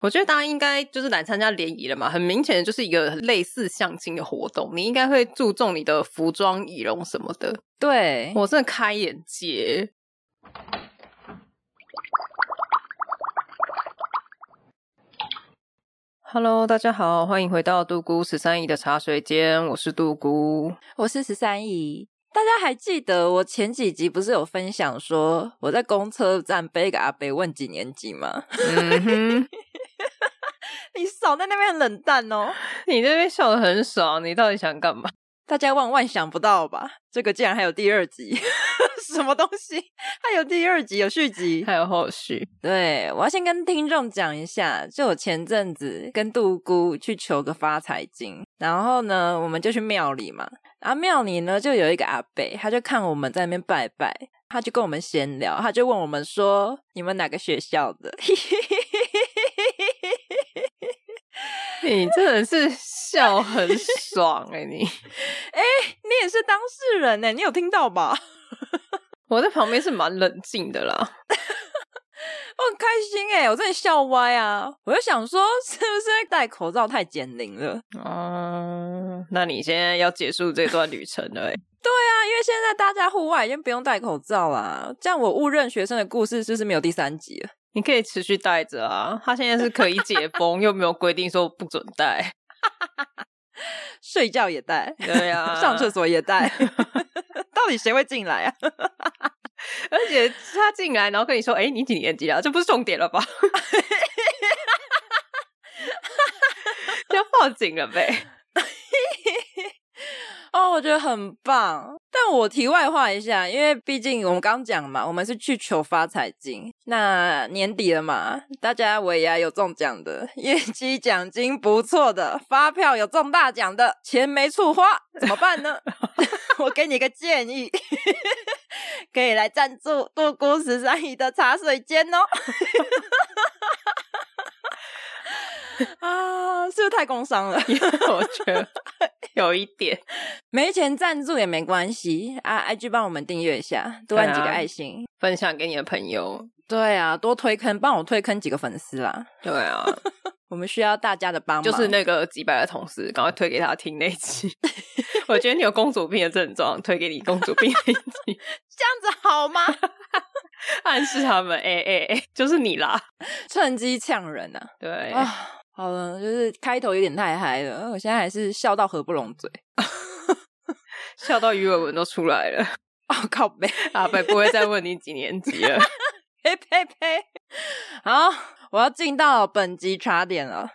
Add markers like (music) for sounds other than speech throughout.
我觉得大家应该就是来参加联谊了嘛，很明显的就是一个类似相亲的活动。你应该会注重你的服装、仪容什么的。对，我真的开眼界。Hello，大家好，欢迎回到杜姑十三姨的茶水间，我是杜姑，我是十三姨。大家还记得我前几集不是有分享说我在公车站被一个阿伯问几年级吗？嗯哼。(laughs) (laughs) 你少在那边冷淡哦！你那边笑的很爽，你到底想干嘛？大家万万想不到吧？这个竟然还有第二集，(laughs) 什么东西？还有第二集，有续集，还有后续。对，我要先跟听众讲一下，就我前阵子跟杜姑去求个发财经，然后呢，我们就去庙里嘛。然后庙里呢，就有一个阿伯，他就看我们在那边拜拜，他就跟我们闲聊，他就问我们说：“你们哪个学校的？” (laughs) 你真的是笑很爽 (laughs) 哎、欸！你哎、欸，你也是当事人哎、欸，你有听到吧？(laughs) 我在旁边是蛮冷静的啦，(laughs) 我很开心哎、欸，我真的笑歪啊！我就想说，是不是戴口罩太减龄了？嗯，那你现在要结束这段旅程了、欸？对啊，因为现在大家户外已经不用戴口罩啦。这样我误认学生的故事是不是没有第三集了？你可以持续戴着啊，他现在是可以解 (laughs) 封，又没有规定说不准戴，(laughs) 睡觉也戴，对啊，(laughs) 上厕所也戴，到底谁会进来啊？而且他进来，然后跟你说：“哎，你几年级啊？”这不是重点了吧？要报警了呗。(laughs) 哦，我觉得很棒，但我题外话一下，因为毕竟我们刚讲嘛，我们是去求发财金，那年底了嘛，大家尾牙有中奖的，业绩奖金不错的，发票有中大奖的，钱没处花，怎么办呢？(laughs) 我给你个建议，(laughs) 可以来赞助杜姑十三姨的茶水间哦。(laughs) 啊，是不是太工伤了？(laughs) 我觉得 (laughs) 有一点，没钱赞助也没关系啊！IG 帮我们订阅一下，多按几个爱心，啊，分享给你的朋友。对啊，多推坑，帮我推坑几个粉丝啦。对啊，我们需要大家的帮忙。就是那个几百个同事，赶快推给他听那一期。我觉得你有公主病的症状，推给你公主病那一期，这样子好吗？暗示他们，哎哎哎，就是你啦，趁机呛人啊！对啊。好了，就是开头有点太嗨了，我现在还是笑到合不拢嘴，(laughs) 笑到鱼尾纹都出来了。(laughs) 哦靠北，(laughs) 阿北不会再问你几年级了。呸呸呸！好，我要进到本集茶点了。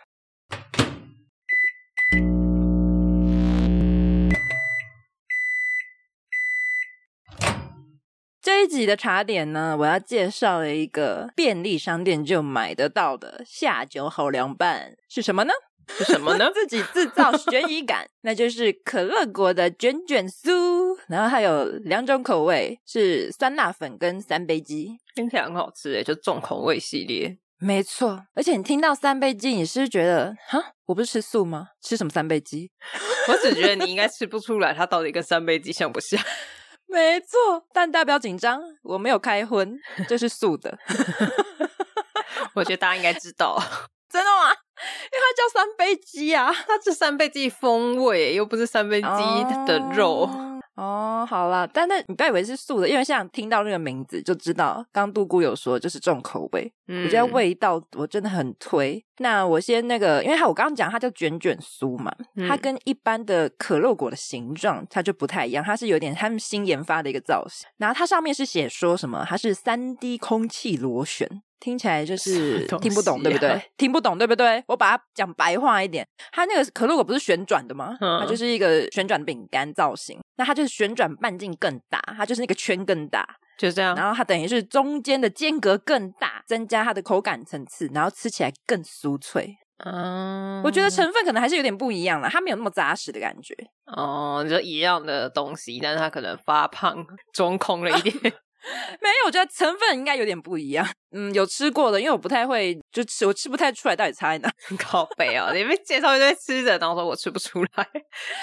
这一集的茶点呢，我要介绍了一个便利商店就买得到的下酒好凉拌，是什么呢？是什么呢？(laughs) 自己制造悬疑感，那就是可乐果的卷卷酥。然后还有两种口味，是酸辣粉跟三杯鸡，听起来很好吃诶，就重口味系列。没错，而且你听到三杯鸡，你是觉得哈，我不是吃素吗？吃什么三杯鸡？(laughs) 我只觉得你应该吃不出来，它到底跟三杯鸡像不像？没错，但大家不要紧张，我没有开荤，这是素的。(laughs) 我觉得大家应该知道，(laughs) 真的吗？因为它叫三杯鸡啊，它是三杯鸡风味，又不是三杯鸡的肉。哦哦，好啦，但那你不要以为是素的，因为像听到那个名字就知道，刚杜姑有说就是重口味，嗯，我觉得味道我真的很推。那我先那个，因为它我刚刚讲它叫卷卷酥嘛，嗯，它跟一般的可乐果的形状它就不太一样，它是有点他们新研发的一个造型。然后它上面是写说什么，它是三 D 空气螺旋。听起来就是听不懂，啊、对不对？听不懂，对不对？我把它讲白话一点，它那个可乐果不是旋转的吗？嗯、它就是一个旋转饼干造型，那它就是旋转半径更大，它就是那个圈更大，就这样。然后它等于是中间的间隔更大，增加它的口感层次，然后吃起来更酥脆。嗯，我觉得成分可能还是有点不一样了，它没有那么扎实的感觉。哦，就一样的东西，但是它可能发胖 (laughs) 中空了一点。(laughs) 没有，我觉得成分应该有点不一样。嗯，有吃过的，因为我不太会就吃，我吃不太出来到底差在哪。(laughs) 靠北啊！你们介绍一堆吃的，然后说我吃不出来，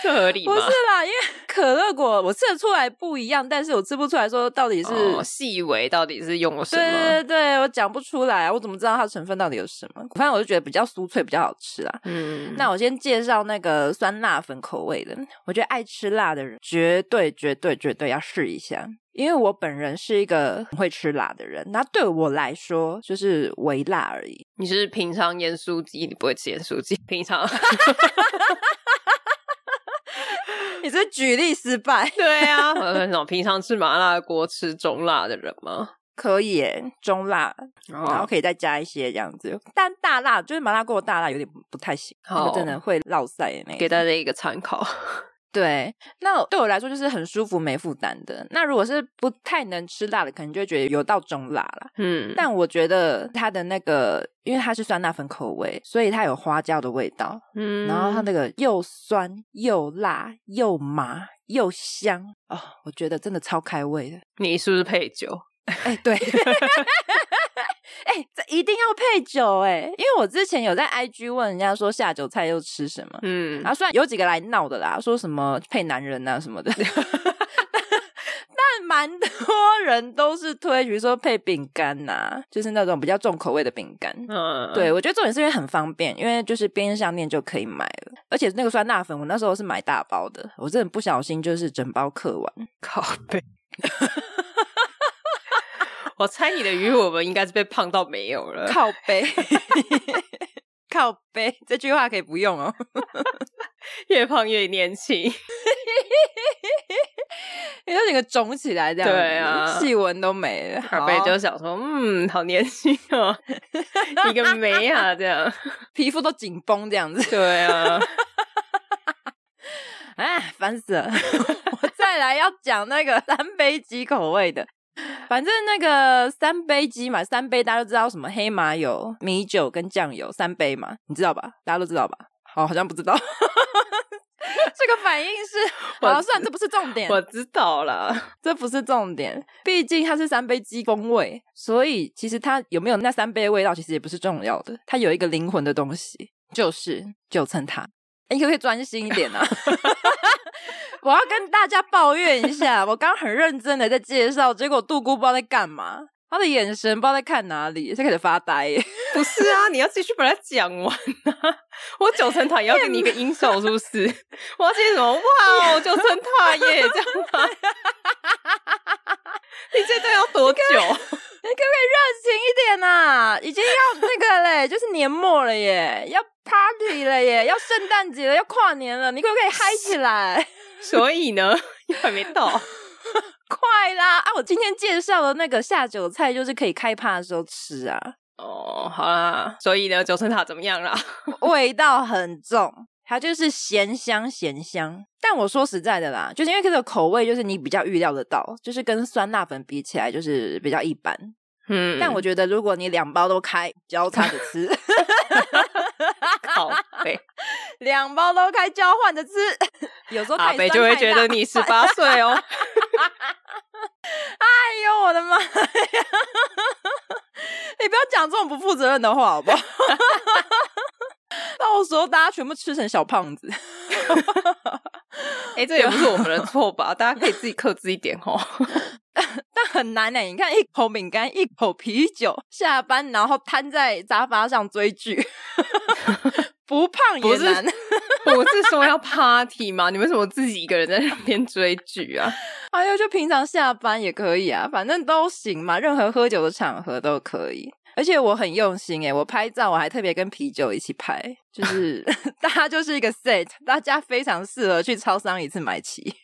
这合理吗？不是啦，因为 (laughs) 可乐果我吃得出来不一样，但是我吃不出来说到底是、哦、细微到底是用了什么？对对对，我讲不出来，我怎么知道它的成分到底有什么？反正我就觉得比较酥脆，比较好吃啦。嗯，那我先介绍那个酸辣粉口味的，我觉得爱吃辣的人绝对绝对绝对要试一下。因为我本人是一个很会吃辣的人，那对我来说就是微辣而已。你是平常盐酥鸡，你不会吃盐酥鸡？平常，(laughs) 你是举例失败？(laughs) 对啊，我那种平常吃麻辣锅吃中辣的人吗？可以耶，中辣，然后可以再加一些这样子。哦、但大辣就是麻辣锅的大辣有点不太行，好真的会落腮的那个。给大家一个参考。对，那对我来说就是很舒服、没负担的。那如果是不太能吃辣的，可能就会觉得有到中辣了。嗯，但我觉得它的那个，因为它是酸辣粉口味，所以它有花椒的味道。嗯，然后它那个又酸又辣又麻又香哦，我觉得真的超开胃的。你是不是配酒？(laughs) 哎，对。(laughs) 这一定要配酒哎、欸！因为我之前有在 IG 问人家说下酒菜又吃什么，嗯，然后虽然有几个来闹的啦，说什么配男人啊什么的，(laughs) 但蛮多人都是推，比如说配饼干呐，就是那种比较重口味的饼干。嗯，对，我觉得重点是因为很方便，因为就是便利商店就可以买了，而且那个酸辣粉我那时候是买大包的，我真的不小心就是整包嗑完，靠背。(laughs) 我猜你的鱼我们应该是被胖到没有了。靠背，(laughs) 靠背，这句话可以不用哦。(laughs) 越胖越年轻，(laughs) 你就整个肿起来这样，对啊，细纹都没了。靠背就想说，嗯，好年轻哦，一个眉啊，这样皮肤都紧绷这样子。对啊，哎，烦死了！我再来要讲那个三杯鸡口味的。反正那个三杯鸡嘛，三杯大家都知道什么黑麻油、米酒跟酱油三杯嘛，你知道吧？大家都知道吧？好，好像不知道。(laughs) 这个反应是，(laughs) 好了，算这不是重点。我知道了，这不是重点。毕竟它是三杯鸡风味，所以其实它有没有那三杯味道，其实也不是重要的。它有一个灵魂的东西，就是九层塔。你可不可以专心一点啊？(laughs) 我要跟大家抱怨一下，我刚刚很认真的在介绍，结果杜姑不知道在干嘛，他的眼神不知道在看哪里，在开始发呆。(laughs) 不是啊，你要继续把它讲完啊！我九层塔也要给你一个音效，是不是？(laughs) 我要接什么？哇哦，九层塔耶，这样吗？(laughs) 你这段要多久？(laughs) 你可不可以热情一点啊？已经要那个嘞，就是年末了耶，要 party 了耶，要圣诞节了，要跨年了，你可不可以嗨起来？(laughs) 所以呢，还没到，快啦！啊，我今天介绍的那个下酒菜，就是可以开趴的时候吃啊。哦，好啦，所以呢，九层塔怎么样啦？味道很重，它就是咸香咸香。但我说实在的啦，就是因为这个口味，就是你比较预料得到，就是跟酸辣粉比起来，就是比较一般。嗯，但我觉得如果你两包都开，交叉着吃。好对，两包都开交换着吃，有时候阿北就会觉得你十八岁哦。哎呦我的妈呀！(laughs) 你不要讲这种不负责任的话好不好？(laughs) 到时候大家全部吃成小胖子。哎、欸，这也不是我们的错吧？大家可以自己克制一点哦。(laughs) 但很难呢，你看，一口饼干，一口啤酒，下班然后瘫在沙发上追剧，(laughs) 不胖也难。我是说要 party 吗？你为什么自己一个人在那边追剧啊？哎呀，就平常下班也可以啊，反正都行嘛，任何喝酒的场合都可以。而且我很用心诶，我拍照我还特别跟啤酒一起拍，就是 (laughs) 大家就是一个 set，大家非常适合去超商一次买齐。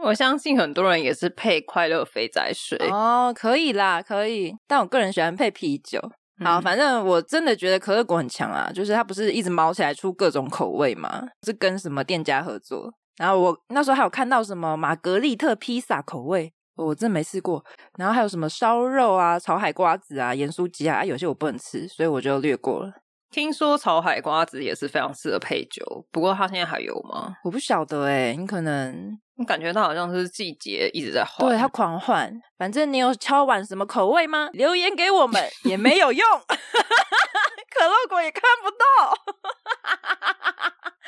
我相信很多人也是配快乐肥宅水哦，可以啦，可以。但我个人喜欢配啤酒。好，反正我真的觉得可乐果很强啊，就是它不是一直毛起来出各种口味嘛，是跟什么店家合作。然后我那时候还有看到什么玛格丽特披萨口味，我真没试过。然后还有什么烧肉啊、炒海瓜子啊、盐酥鸡啊，啊，有些我不能吃，所以我就略过了。听说炒海瓜子也是非常适合配酒，不过它现在还有吗？我不晓得哎、欸，你可能我感觉它好像是季节一直在换，对，它狂换。反正你有敲碗什么口味吗？留言给我们 (laughs) 也没有用，(laughs) 可乐果也看不到。(laughs)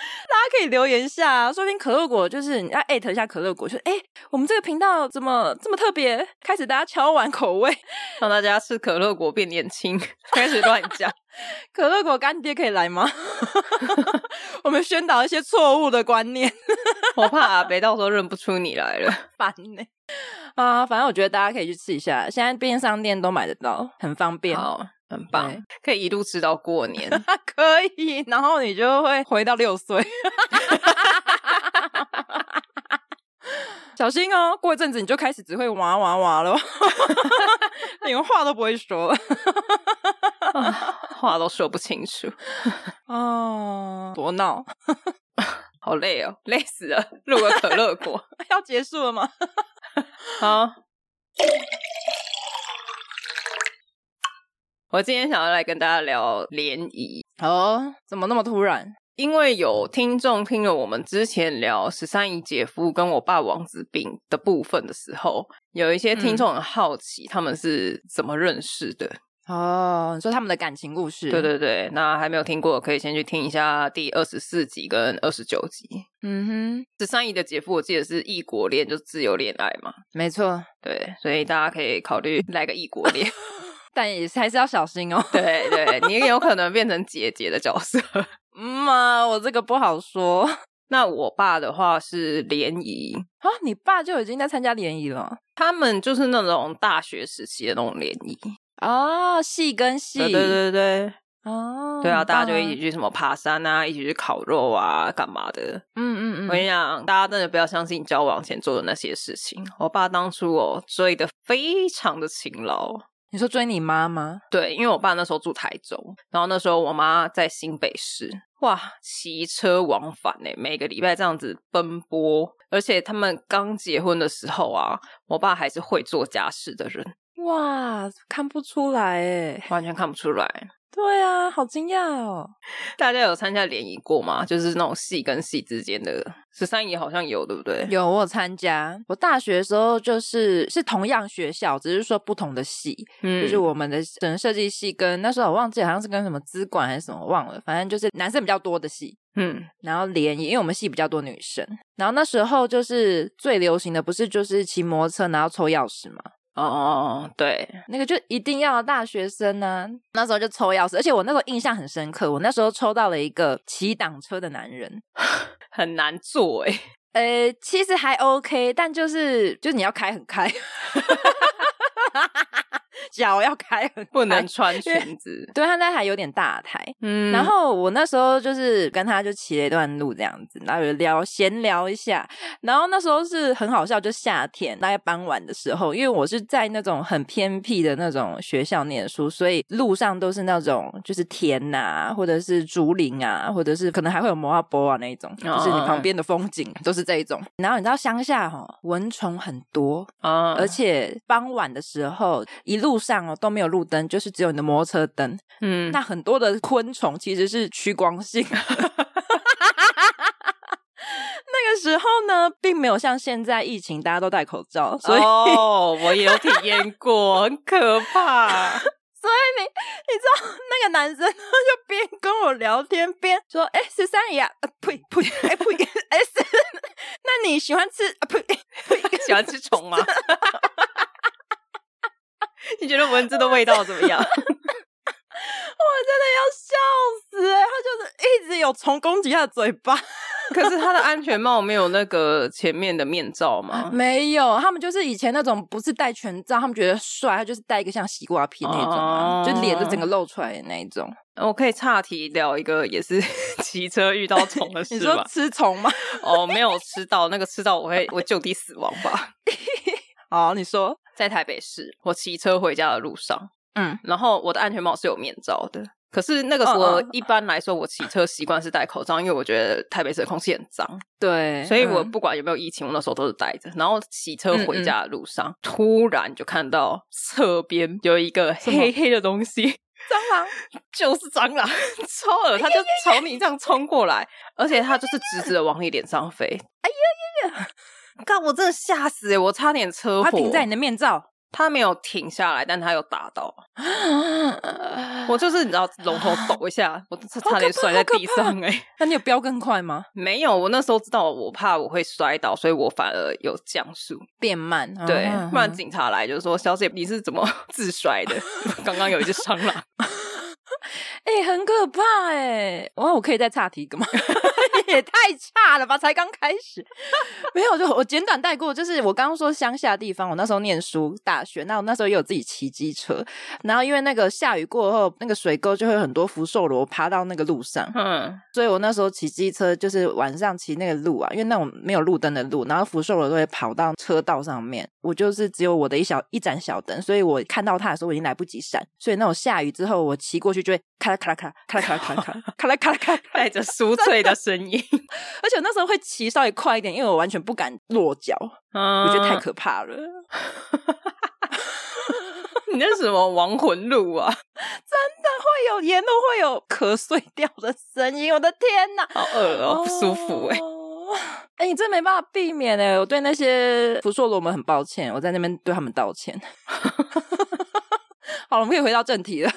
大家可以留言一下啊，说不定可乐果就是你要艾特一下可乐果，说哎，我们这个频道怎么这么特别？开始大家敲碗口味，让大家吃可乐果变年轻，开始乱讲。(laughs) 可乐果干爹可以来吗？(laughs) 我们宣导一些错误的观念，(laughs) 我怕阿北到时候认不出你来了，烦呢、欸。啊，反正我觉得大家可以去试一下，现在便利商店都买得到，很方便。很棒，可以一路吃到过年，可以，然后你就会回到六岁。小心哦，过一阵子你就开始只会哇哇哇了，连话都不会说了，(laughs) 话都说不清楚。(laughs) 哦，多闹，(laughs) 好累哦，累死了。录个可乐果，要结束了吗？好。我今天想要来跟大家聊联谊哦，怎么那么突然？因为有听众听了我们之前聊十三姨姐夫跟我爸王子病的部分的时候，有一些听众很好奇他们是怎么认识的哦，你说他们的感情故事？对对对，那还没有听过，可以先去听一下第二十四集跟二十九集。嗯哼，十三姨的姐夫我记得是异国恋，就是自由恋爱嘛，没错，对，所以大家可以考虑来个异国恋。(laughs) 但也是还是要小心哦。对对，你也有可能变成姐姐的角色。嗯啊，我这个不好说。(laughs) 那我爸的话是联谊啊，你爸就已经在参加联谊了。他们就是那种大学时期的那种联谊哦，戏跟戏，对对对对，哦，对啊，大家就一起去什么爬山啊，一起去烤肉啊，干嘛的？嗯嗯嗯。我跟你讲，大家真的不要相信交往前做的那些事情。我爸当初哦追的非常的勤劳。你说追你妈吗？对，因为我爸那时候住台中，然后那时候我妈在新北市，哇，骑车往返呢，每个礼拜这样子奔波，而且他们刚结婚的时候啊，我爸还是会做家事的人，哇，看不出来诶，完全看不出来。对啊，好惊讶哦！大家有参加联谊过吗？就是那种系跟系之间的十三姨好像有，对不对？有，我有参加。我大学的时候就是是同样学校，只是说不同的系。嗯，就是我们的整个设计系跟那时候我忘记好像是跟什么资管还是什么忘了，反正就是男生比较多的系。嗯，然后联谊，因为我们系比较多女生。然后那时候就是最流行的不是就是骑摩托车然后抽钥匙吗？哦哦，对，那个就一定要大学生呢、啊。那时候就抽钥匙，而且我那时候印象很深刻。我那时候抽到了一个骑挡车的男人，(laughs) 很难做诶。呃，其实还 OK，但就是就是你要开很开。(laughs) 脚要开很，不能穿裙子。对，他那台有点大台，嗯。然后我那时候就是跟他就骑了一段路这样子，然后就聊闲聊一下。然后那时候是很好笑，就夏天大概傍晚的时候，因为我是在那种很偏僻的那种学校念书，所以路上都是那种就是田呐、啊，或者是竹林啊，或者是可能还会有摩阿波啊那一种，哦、就是你旁边的风景都是这一种。然后你知道乡下哈、哦、蚊虫很多啊，哦、而且傍晚的时候一路。路上哦都没有路灯，就是只有你的摩托车灯。嗯，那很多的昆虫其实是趋光性。(laughs) 那个时候呢，并没有像现在疫情大家都戴口罩，所以哦，我也有体验过，很可怕。所以你你知道那个男生就边跟我聊天边说：“哎，十三姨啊，呸呸，哎呸，(laughs) 哎是，那你喜欢吃啊呸呸，喜欢吃虫吗？” (laughs) 你觉得蚊子的味道怎么样？(laughs) 我真的要笑死！他就是一直有虫攻击他的嘴巴，可是他的安全帽没有那个前面的面罩吗？(laughs) 没有，他们就是以前那种不是戴全罩，他们觉得帅，他就是戴一个像西瓜皮那种、啊，哦、就脸就整个露出来的那一种。我可以岔题聊一个，也是 (laughs) 骑车遇到虫的事吧？你说吃虫吗？哦，没有吃到，那个吃到我会我就地死亡吧？好，你说。在台北市，我骑车回家的路上，嗯，然后我的安全帽是有面罩的，可是那个时候一般来说，我骑车习惯是戴口罩，因为我觉得台北市的空气很脏。对，所以我不管有没有疫情，我那时候都是戴着。然后骑车回家的路上，嗯嗯突然就看到侧边有一个黑黑的东西，蟑螂，(laughs) 就是蟑螂，超恶，它就朝你这样冲过来，而且它就是直直的往你脸上飞。哎呀呀呀 (laughs)！God, 我真的吓死！我差点车祸。它停在你的面罩，他没有停下来，但他有打到。(laughs) 我就是你知道，龙头抖一下，我差点摔在地上哎、欸。(laughs) 那你有飙更快吗？没有，我那时候知道我怕我会摔倒，所以我反而有降速变慢。对，不然警察来就是说：“小姐，你是怎么 (laughs) 自摔的？刚刚有一只蟑螂。”哎、欸，很可怕哎、欸！哇，我可以再岔题个吗？也太差了吧！才刚开始，(laughs) 没有就我简短带过。就是我刚刚说乡下地方，我那时候念书，大学，那我那时候也有自己骑机车。然后因为那个下雨过后，那个水沟就会很多福寿螺爬到那个路上。嗯，所以我那时候骑机车就是晚上骑那个路啊，因为那种没有路灯的路，然后福寿螺都会跑到车道上面。我就是只有我的一小一盏小灯，所以我看到它的时候我已经来不及闪。所以那种下雨之后，我骑过去就会咔啦咔啦咔啦咔啦咔啦咔啦咔啦咔啦咔啦咔啦，带着酥脆的声音。(laughs) 而且我那时候会骑稍微快一点，因为我完全不敢落脚，嗯、我觉得太可怕了。(laughs) 你那是什么亡魂路啊？(laughs) 真的会有沿路会有壳碎掉的声音，我的天哪，好恶哦，不舒服哎、欸！哎、欸，你真没办法避免哎，我对那些福寿螺们很抱歉，我在那边对他们道歉。好了，我们可以回到正题了。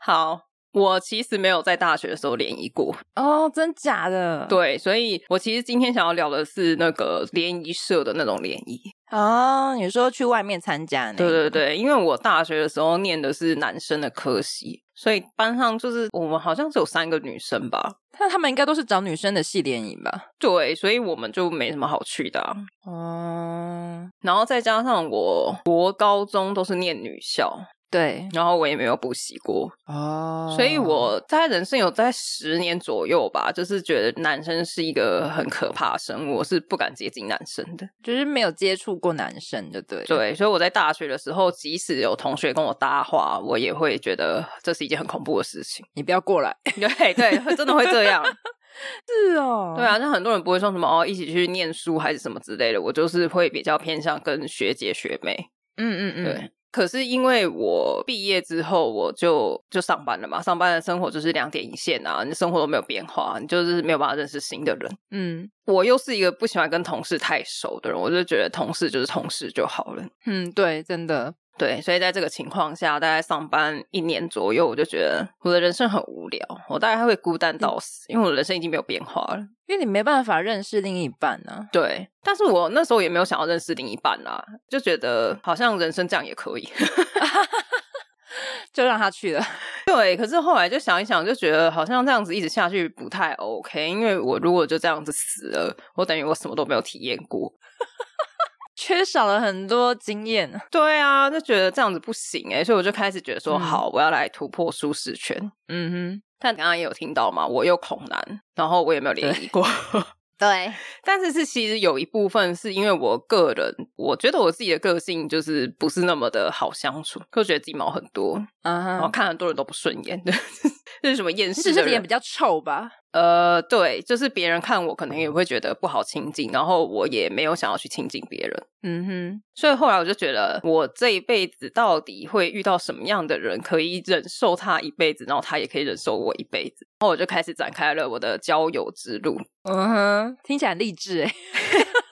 好。我其实没有在大学的时候联谊过哦，真假的？对，所以我其实今天想要聊的是那个联谊社的那种联谊哦。你说去外面参加？对对对，因为我大学的时候念的是男生的科系，所以班上就是我们好像只有三个女生吧。那他们应该都是找女生的系联谊吧？对，所以我们就没什么好去的啊。哦，然后再加上我国高中都是念女校。对，然后我也没有补习过。哦，所以我在人生有在十年左右吧，就是觉得男生是一个很可怕的生物，我是不敢接近男生的，就是没有接触过男生的，对对，所以我在大学的时候，即使有同学跟我搭话，我也会觉得这是一件很恐怖的事情，你不要过来，对对，真的会这样，(laughs) 是哦，对啊，那很多人不会说什么哦，一起去念书还是什么之类的，我就是会比较偏向跟学姐学妹，嗯嗯嗯，对。可是因为我毕业之后我就就上班了嘛，上班的生活就是两点一线啊，你生活都没有变化，你就是没有办法认识新的人。嗯，我又是一个不喜欢跟同事太熟的人，我就觉得同事就是同事就好了。嗯，对，真的。对，所以在这个情况下，大概上班一年左右，我就觉得我的人生很无聊，我大概还会孤单到死，因为我的人生已经没有变化了。因为你没办法认识另一半呢、啊。对，但是我那时候也没有想要认识另一半啦，就觉得好像人生这样也可以，(laughs) 就让他去了。(laughs) 对，可是后来就想一想，就觉得好像这样子一直下去不太 OK，因为我如果就这样子死了，我等于我什么都没有体验过。缺少了很多经验，对啊，就觉得这样子不行哎，所以我就开始觉得说，好，我要来突破舒适圈。嗯哼，但刚刚也有听到嘛，我又恐男，然后我也没有联谊过。(laughs) 对，(laughs) 但是是其实有一部分是因为我个人，我觉得我自己的个性就是不是那么的好相处，就觉得自己毛很多，嗯哼，然后看很多人都不顺眼的，(laughs) 这是什么厌世？脸比较臭吧？呃，对，就是别人看我可能也会觉得不好亲近，然后我也没有想要去亲近别人。嗯哼，所以后来我就觉得，我这一辈子到底会遇到什么样的人，可以忍受他一辈子，然后他也可以忍受我一辈子。然后我就开始展开了我的交友之路。嗯哼，听起来很励志哎。(laughs)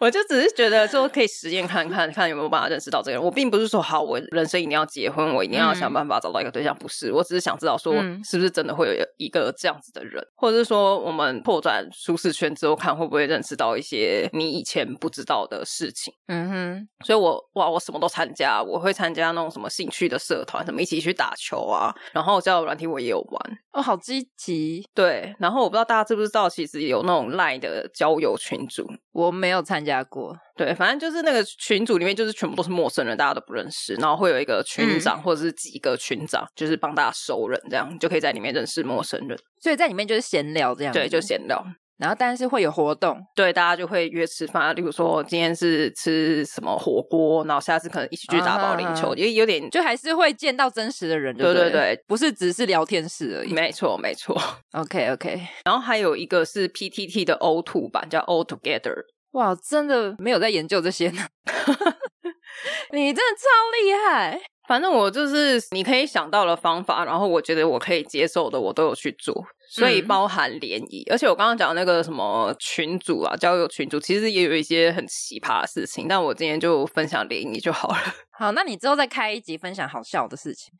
我就只是觉得说可以实验看看看有没有办法认识到这个人。我并不是说好，我人生一定要结婚，我一定要想办法找到一个对象。不是，我只是想知道说是不是真的会有一个这样子的人，或者是说我们拓展舒适圈之后，看会不会认识到一些你以前不知道的事情。嗯哼，所以我哇，我什么都参加，我会参加那种什么兴趣的社团，什么一起去打球啊，然后交友软体我也有玩。哦，好积极。对，然后我不知道大家知不知道，其实有那种 LINE 的交友群组，我没有参加过。对，反正就是那个群组里面，就是全部都是陌生人，大家都不认识，然后会有一个群长或者是几个群长，嗯、就是帮大家熟人，这样就可以在里面认识陌生人。所以在里面就是闲聊这样，对，就闲聊。然后但是会有活动，对，大家就会约吃饭，例如说今天是吃什么火锅，然后下次可能一起去打保龄球，也、啊、有点就还是会见到真实的人对，对对对，不是只是聊天室而已。没错没错，OK OK。然后还有一个是 PTT 的 O2 版，叫 All Together。哇，真的没有在研究这些呢，(laughs) 你真的超厉害。反正我就是你可以想到的方法，然后我觉得我可以接受的，我都有去做，所以包含联谊。嗯、而且我刚刚讲那个什么群主啊，交友群主，其实也有一些很奇葩的事情。但我今天就分享联谊就好了。(laughs) 好，那你之后再开一集分享好笑的事情，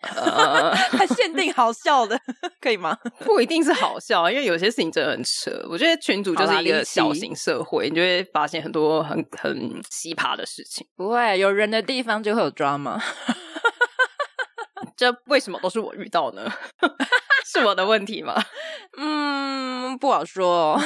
(laughs) 限定好笑的，可以吗？(laughs) 不一定是好笑，因为有些事情真的很扯。我觉得群主就是一个小型社会，你就会发现很多很很奇葩的事情。不会，有人的地方就会有 drama。这为什么都是我遇到呢？(laughs) 是我的问题吗？嗯，不好说。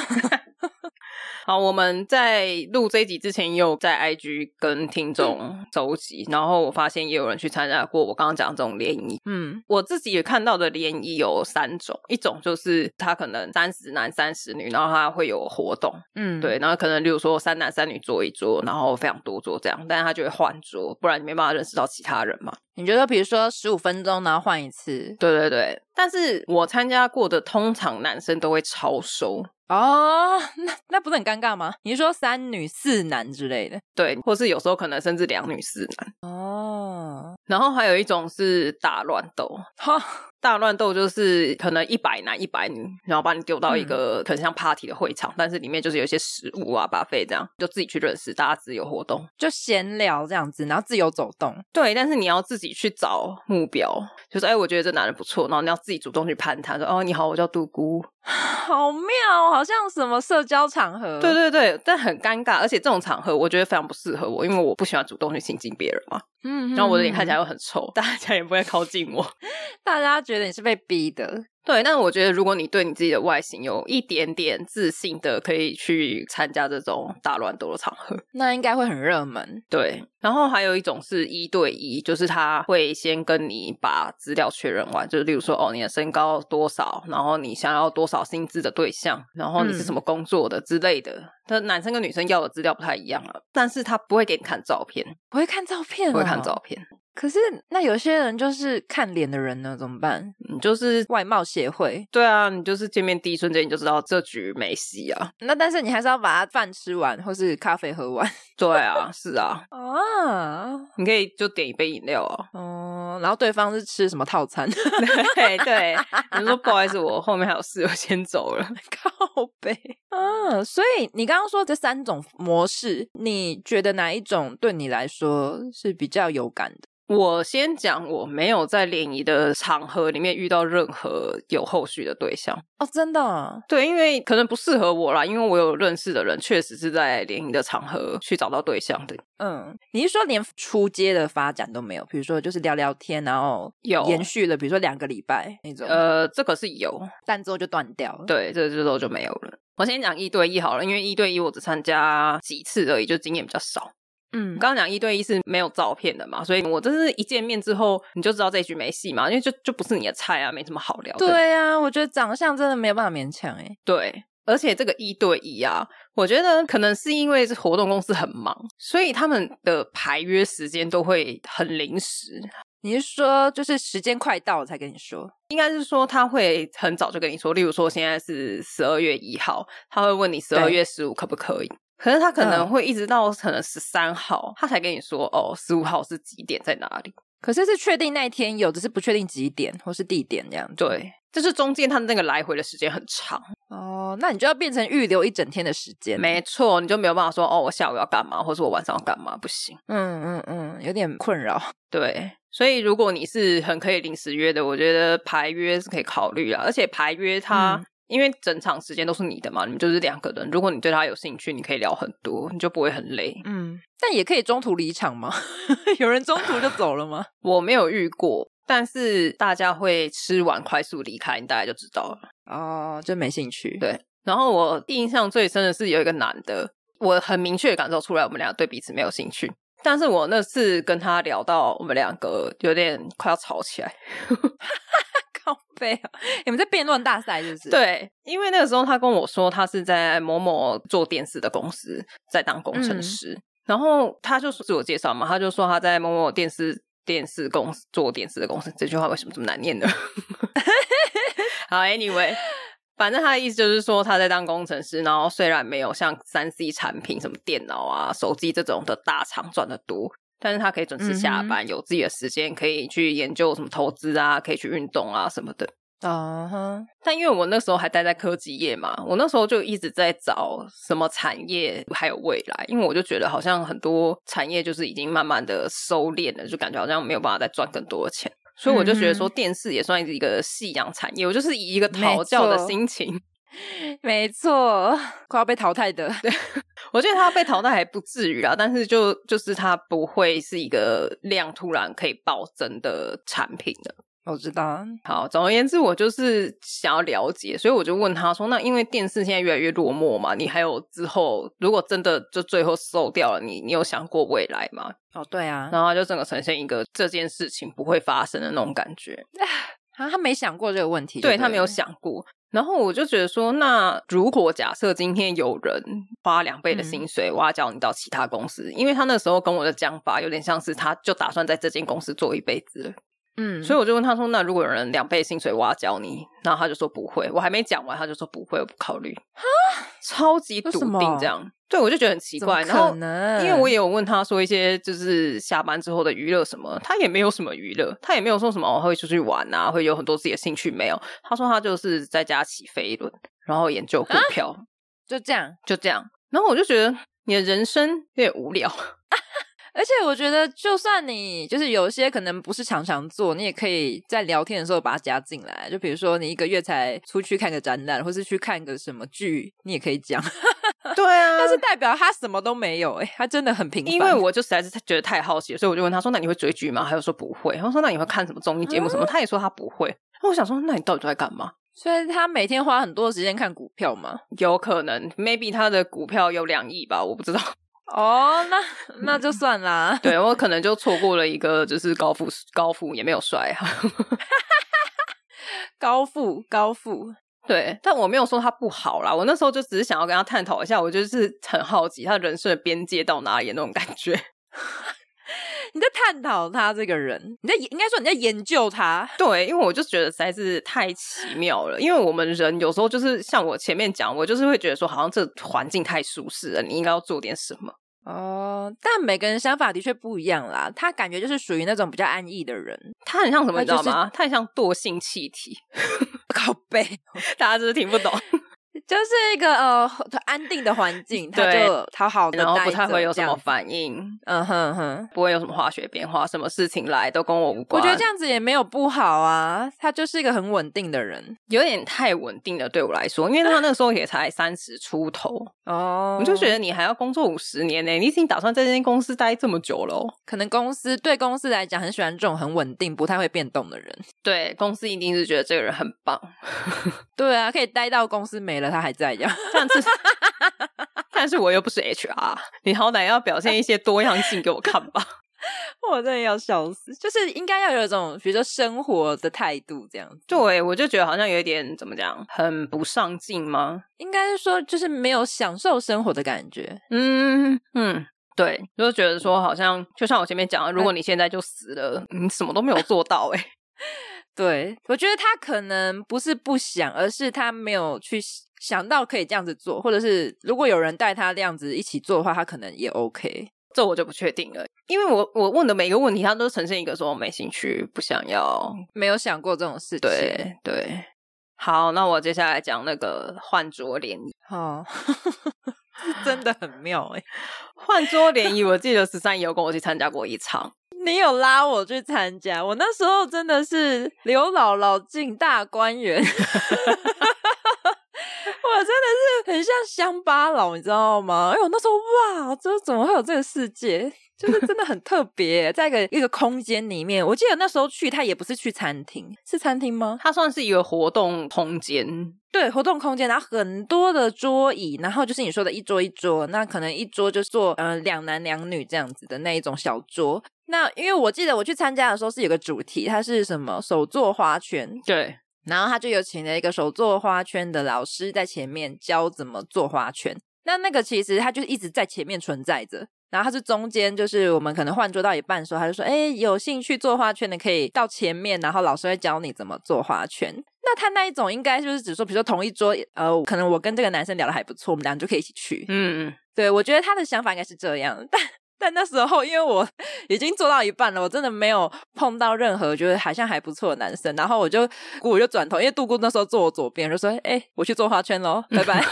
好，我们在录这一集之前，也有在 IG 跟听众收集，然后我发现也有人去参加过我刚刚讲的这种联谊。嗯，我自己也看到的联谊有三种，一种就是他可能三十男三十女，然后他会有活动。嗯，对，然后可能例如说三男三女坐一桌，然后非常多桌这样，但是他就会换桌，不然你没办法认识到其他人嘛。你觉得，比如说十五分钟，然后换一次？对对对，但是我参加过的，通常男生都会超收。哦，那那不是很尴尬吗？你是说三女四男之类的？对，或是有时候可能甚至两女四男。哦，然后还有一种是大乱斗。哈，(laughs) 大乱斗就是可能一百男一百女，然后把你丢到一个可能像 party 的会场，嗯、但是里面就是有一些食物啊、buffet 这样，就自己去认识，大家自由活动，就闲聊这样子，然后自由走动。对，但是你要自己去找目标，就是哎，我觉得这男人不错，然后你要自己主动去攀谈，说哦，你好，我叫杜姑。(laughs) 好妙，好像什么社交场合。对对对，但很尴尬，而且这种场合我觉得非常不适合我，因为我不喜欢主动去亲近别人嘛。嗯，然后我的脸看起来又很臭，大家也不会靠近我，(laughs) 大家觉得你是被逼的。对，但是我觉得，如果你对你自己的外形有一点点自信的，可以去参加这种大乱斗的场合，那应该会很热门。对，然后还有一种是一对一，就是他会先跟你把资料确认完，就是例如说，哦，你的身高多少，然后你想要多少薪资的对象，然后你是什么工作的之类的。他、嗯、男生跟女生要的资料不太一样了，但是他不会给你看照片，不会看照片、哦，不会看照片。可是，那有些人就是看脸的人呢，怎么办？你就是外貌协会。对啊，你就是见面第一瞬间你就知道这局没戏啊。那但是你还是要把他饭吃完，或是咖啡喝完。(laughs) 对啊，是啊。(laughs) 啊，你可以就点一杯饮料啊。哦、嗯，然后对方是吃什么套餐？(laughs) 对对，你说不好意思，我后面还有事，我先走了。靠背。啊，所以你刚刚说这三种模式，你觉得哪一种对你来说是比较有感的？我先讲，我没有在联谊的场合里面遇到任何有后续的对象哦，真的？对，因为可能不适合我啦，因为我有认识的人，确实是在联谊的场合去找到对象的。嗯，你是说连出街的发展都没有？比如说就是聊聊天，然后有延续了，比如说两个礼拜那种？呃，这个是有，但之后就断掉了。对，这之后就没有了。我先讲一对一好了，因为一对一我只参加几次而已，就经验比较少。嗯，刚刚讲一对一是没有照片的嘛，所以我真是一见面之后你就知道这一局没戏嘛，因为就就不是你的菜啊，没什么好聊的。对啊，我觉得长相真的没有办法勉强哎。对，而且这个一对一啊，我觉得可能是因为这活动公司很忙，所以他们的排约时间都会很临时。你是说就是时间快到了才跟你说？应该是说他会很早就跟你说，例如说现在是十二月一号，他会问你十二月十五可不可以。可是他可能会一直到可能十三号，他才跟你说哦，十五号是几点在哪里？可是是确定那一天有，只是不确定几点或是地点这样。对，就是中间他的那个来回的时间很长哦，那你就要变成预留一整天的时间。没错，你就没有办法说哦，我下午要干嘛，或是我晚上要干嘛，不行。嗯嗯嗯，有点困扰。对，所以如果你是很可以临时约的，我觉得排约是可以考虑啊，而且排约它。嗯因为整场时间都是你的嘛，你们就是两个人。如果你对他有兴趣，你可以聊很多，你就不会很累。嗯，但也可以中途离场吗？(laughs) 有人中途就走了吗？(laughs) 我没有遇过，但是大家会吃完快速离开，你大概就知道了。哦，就没兴趣。对。然后我印象最深的是有一个男的，我很明确感受出来，我们俩对彼此没有兴趣。但是我那次跟他聊到，我们两个有点快要吵起来。背啊！你们在辩论大赛是不是？对，因为那个时候他跟我说，他是在某某做电视的公司在当工程师，嗯、然后他就自我介绍嘛，他就说他在某某电视电视公司做电视的公司。这句话为什么这么难念呢？(laughs) 好，Anyway。反正他的意思就是说，他在当工程师，然后虽然没有像三 C 产品、什么电脑啊、手机这种的大厂赚的多，但是他可以准时下班，嗯、有自己的时间，可以去研究什么投资啊，可以去运动啊什么的。啊哈！但因为我那时候还待在科技业嘛，我那时候就一直在找什么产业还有未来，因为我就觉得好像很多产业就是已经慢慢的收敛了，就感觉好像没有办法再赚更多的钱。所以我就觉得说，电视也算是一个夕阳产业。我就是以一个讨教的心情，(laughs) 没错，快要被淘汰的。对，(laughs) 我觉得他被淘汰还不至于啊，但是就就是他不会是一个量突然可以暴增的产品的。我知道。好，总而言之，我就是想要了解，所以我就问他说：“那因为电视现在越来越落寞嘛，你还有之后，如果真的就最后瘦掉了，你你有想过未来吗？”哦，对啊，然后他就整个呈现一个这件事情不会发生的那种感觉。啊，他没想过这个问题，对，他没有想过。然后我就觉得说，那如果假设今天有人花两倍的薪水挖角你到其他公司，嗯，因为他那时候跟我的讲法有点像是，他就打算在这间公司做一辈子了。嗯，所以我就问他说：“那如果有人两倍薪水挖教你，然后他就说不会。”我还没讲完，他就说不会，我不考虑。哈，超级笃定这样。对，我就觉得很奇怪。然后，因为我也有问他说一些就是下班之后的娱乐什么，他也没有什么娱乐，他也没有说什么我会出去玩啊，会有很多自己的兴趣没有。他说他就是在家起飞轮，然后研究股票，就这样，就这样。然后我就觉得你的人生有点无聊。(laughs) 而且我觉得，就算你就是有一些可能不是常常做，你也可以在聊天的时候把它加进来。就比如说，你一个月才出去看个展览，或是去看个什么剧，你也可以讲。(laughs) 对啊，但是代表他什么都没有，哎，他真的很平凡。因为我就实在是觉得太好奇了，所以我就问他说：“那你会追剧吗？”他又说不会。然后说：“那你会看什么综艺节目什么？”他也说他不会。那我想说，那你到底都在干嘛？所以他每天花很多时间看股票吗？有可能，maybe 他的股票有两亿吧，我不知道。哦、oh，那那就算啦。(laughs) 对，我可能就错过了一个，就是高富高富也没有帅哈。(laughs) 高富高富，对，但我没有说他不好啦。我那时候就只是想要跟他探讨一下，我就是很好奇他人生的边界到哪里那种感觉。(laughs) 你在探讨他这个人，你在应该说你在研究他。对，因为我就觉得实在是太奇妙了。因为我们人有时候就是像我前面讲，我就是会觉得说，好像这环境太舒适了，你应该要做点什么。哦，但每个人想法的确不一样啦。他感觉就是属于那种比较安逸的人，他很像什么，你知道吗？他很像惰性气体，(laughs) 靠背，大家是不是听不懂？就是一个呃安定的环境，他就讨好，然后不太会有什么反应，嗯哼哼，不会有什么化学变化，什么事情来都跟我无关。我觉得这样子也没有不好啊，他就是一个很稳定的人，有点太稳定了对我来说，因为他那时候也才三十出头。哦，我就觉得你还要工作五十年呢，你已经打算在这间公司待这么久了，可能公司对公司来讲很喜欢这种很稳定、不太会变动的人，对公司一定是觉得这个人很棒，(laughs) 对啊，可以待到公司没了。他还在这样，但是但是我又不是 HR，你好歹要表现一些多样性给我看吧。(laughs) 我真的要笑死，就是应该要有一种比如说生活的态度这样子。对，我就觉得好像有一点怎么讲，很不上进吗？应该是说就是没有享受生活的感觉。嗯嗯，对，就觉得说好像就像我前面讲的，如果你现在就死了，你什么都没有做到哎、欸。(laughs) 对，我觉得他可能不是不想，而是他没有去想到可以这样子做，或者是如果有人带他这样子一起做的话，他可能也 OK。这我就不确定了，因为我我问的每个问题，他都呈现一个说我没兴趣、不想要、没有想过这种事情。对对，好，那我接下来讲那个换桌联谊。哦，(laughs) 真的很妙哎！换桌联谊，我记得十三姨有跟我去参加过一场。(laughs) 你有拉我去参加，我那时候真的是刘姥姥进大观园，(laughs) 我真的是很像乡巴佬，你知道吗？哎，呦那时候哇，这怎么会有这个世界？就是真的很特别，在一个一个空间里面。我记得那时候去，他也不是去餐厅，是餐厅吗？它算是一个活动空间，对，活动空间，然后很多的桌椅，然后就是你说的一桌一桌，那可能一桌就坐呃两男两女这样子的那一种小桌。那因为我记得我去参加的时候是有个主题，它是什么手作花圈，对，然后他就有请了一个手做花圈的老师在前面教怎么做花圈。那那个其实他就一直在前面存在着。然后他是中间，就是我们可能换桌到一半的时候，他就说：“哎，有兴趣做花圈的可以到前面，然后老师会教你怎么做花圈。”那他那一种应该就是只说，比如说同一桌，呃，可能我跟这个男生聊的还不错，我们俩就可以一起去。嗯嗯，对，我觉得他的想法应该是这样，但。但那时候，因为我 (laughs) 已经做到一半了，我真的没有碰到任何觉得好像还不错的男生，然后我就我就转头，因为杜姑那时候坐我左边，就说：“哎、欸，我去做花圈喽，拜拜。(laughs) ”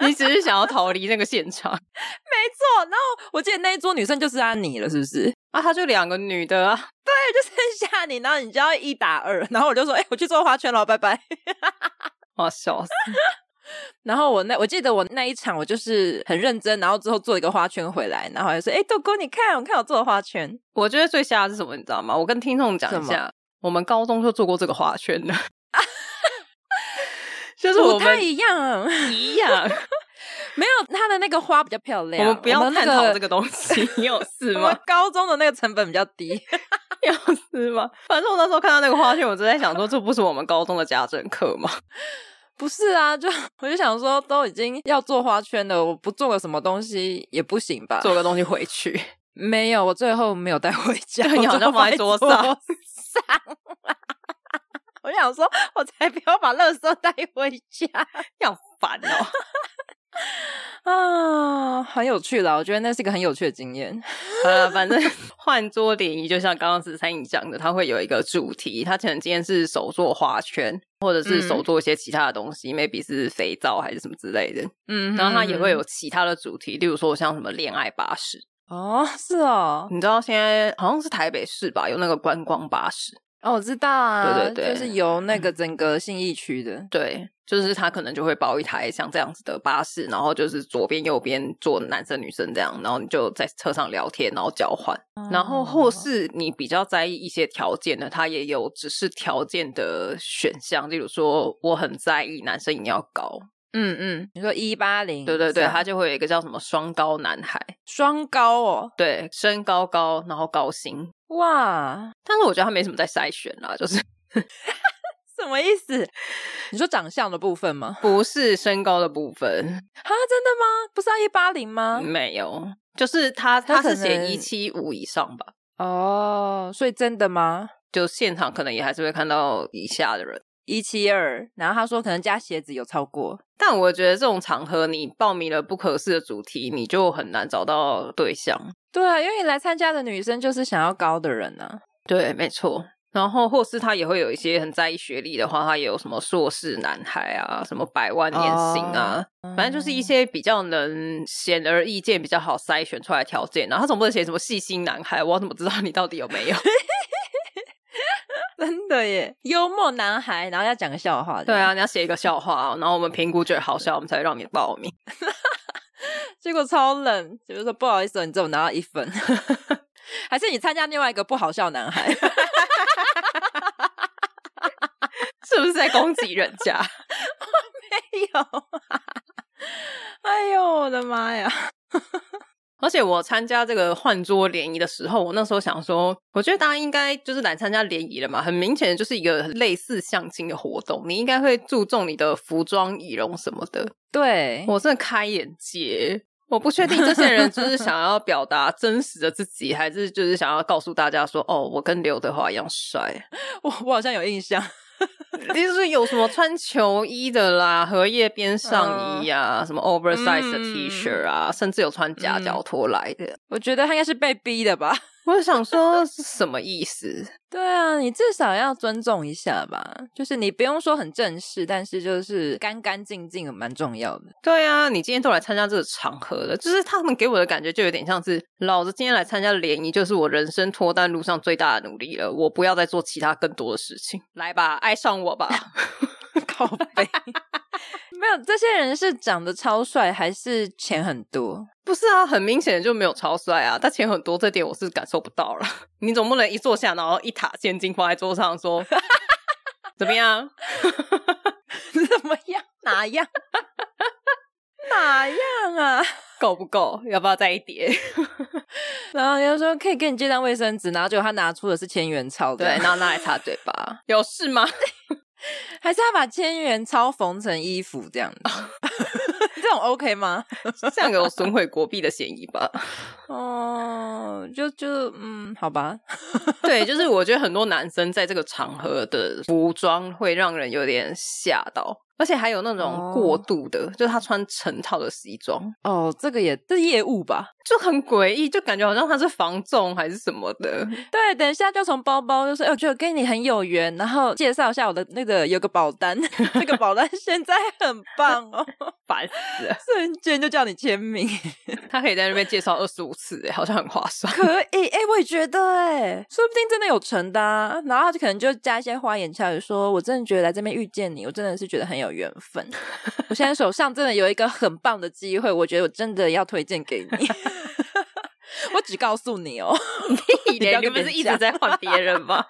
你只是想要逃离那个现场，(laughs) 没错。然后我记得那一桌女生就是安妮了，是不是？啊，她就两个女的啊，对，就剩下你，然后你就要一打二，然后我就说：“哎、欸，我去做花圈喽，拜拜。”我笑死。(laughs) 然后我那我记得我那一场我就是很认真，然后之后做一个花圈回来，然后还说：“哎，豆哥，你看，我看我做的花圈。”我觉得最瞎的是什么，你知道吗？我跟听众讲一下，我们高中就做过这个花圈的，(laughs) 就是我们不太一样，一样，没有他的那个花比较漂亮。我们不要探讨这个东西，(laughs) 你有事吗？高中的那个成本比较低，有事吗？反正我那时候看到那个花圈，我就在想说，这不是我们高中的家政课吗？不是啊，就 (laughs) 我就想说，都已经要做花圈了，我不做个什么东西也不行吧？做个东西回去？(laughs) 没有，我最后没有带回家，你好像放在桌上。上 (laughs) 我想说，我才不要把垃圾带回家，要烦哦。啊，很有趣啦，我觉得那是一个很有趣的经验。(laughs) 呃，反正 (laughs) 换桌联谊就像刚刚十三姨讲的，它会有一个主题，它可能今天是手做花圈，或者是手做一些其他的东西，嗯，maybe 是肥皂还是什么之类的。嗯，然后它也会有其他的主题，例如说像什么恋爱巴士。哦，是哦，你知道现在好像是台北市吧，有那个观光巴士。哦，我知道啊，对对对，就是由那个整个信义区的，对，就是他可能就会包一台像这样子的巴士，然后就是左边右边坐男生女生这样，然后你就在车上聊天，然后交换，哦、然后或是你比较在意一些条件的，他也有只是条件的选项，例如说我很在意男生一定要高，嗯嗯，你说一八零，对对对，他就会有一个叫什么双高男孩，双高哦，对，身高高，然后高薪。哇！但是我觉得他没什么在筛选啦，就是 (laughs) (laughs) 什么意思？你说长相的部分吗？(laughs) 不是身高的部分啊？真的吗？不是要一八零吗？没有，就是他他是写一七五以上吧？哦，所以真的吗？就现场可能也还是会看到以下的人。一七二，然后他说可能加鞋子有超过，但我觉得这种场合你报名了不合适的主题，你就很难找到对象。对啊，因为你来参加的女生就是想要高的人啊。对，没错。然后或是他也会有一些很在意学历的话，他也有什么硕士男孩啊，什么百万年薪啊，哦、反正就是一些比较能显而易见、比较好筛选出来的条件。然后他总不能写什么细心男孩，我怎么知道你到底有没有？(laughs) 真的耶，幽默男孩，然后要讲个笑话。对啊，你要写一个笑话，然后我们评估觉得好笑，我们才会让你报名。(laughs) 结果超冷，比如说不好意思，你只有拿到一分，(laughs) 还是你参加另外一个不好笑男孩？(laughs) 是不是在攻击人家？没有，哎呦我的妈呀！而且我参加这个换桌联谊的时候，我那时候想说，我觉得大家应该就是来参加联谊了嘛，很明显的就是一个类似相亲的活动，你应该会注重你的服装仪容什么的。对，我真的开眼界，我不确定这些人就是想要表达真实的自己，还是就是想要告诉大家说，哦，我跟刘德华一样帅。(laughs) 我我好像有印象。(laughs) 就是有什么穿球衣的啦，荷叶边上衣啊，uh, 什么 oversize 的 T 恤啊，嗯、甚至有穿夹脚拖来的。我觉得他应该是被逼的吧。我想说是什么意思？(laughs) 对啊，你至少要尊重一下吧。就是你不用说很正式，但是就是干干净净蛮重要的。对啊，你今天都来参加这个场合了，就是他们给我的感觉就有点像是老子今天来参加联谊，就是我人生脱单路上最大的努力了。我不要再做其他更多的事情，来吧，爱上我吧，(laughs) 靠北。(laughs) 没有，这些人是长得超帅，还是钱很多？不是啊，很明显的就没有超帅啊。他钱很多，这点我是感受不到了。(laughs) 你总不能一坐下，然后一沓现金放在桌上说 (laughs) 怎么样？怎么样？哪样？哪样啊？够不够？要不要再一叠？然后人家说可以给你借张卫生纸，然后结果他拿出的是千元钞，对，然后拿来擦嘴巴，有事吗？还是要把千元钞缝成衣服这样子？(laughs) 这种 OK 吗？这样有损毁国币的嫌疑吧？(laughs) 哦，就就嗯，好吧。(laughs) 对，就是我觉得很多男生在这个场合的服装会让人有点吓到。而且还有那种过度的，oh. 就是他穿成套的西装哦，oh, 这个也是业务吧，就很诡异，就感觉好像他是房仲还是什么的。对，等一下就从包包就说，哎，我觉得跟你很有缘，然后介绍一下我的那个有个保单，这个保单 (laughs) 现在很棒哦，烦死了，瞬间就叫你签名，他可以在那边介绍二十五次，哎，好像很划算。(laughs) 可以，哎，我也觉得，哎，说不定真的有成的啊，然后他就可能就加一些花言巧语，说我真的觉得来这边遇见你，我真的是觉得很有缘分，(laughs) 我现在手上真的有一个很棒的机会，我觉得我真的要推荐给你。(laughs) 我只告诉你哦，(laughs) 你你不是一直在换别人吗？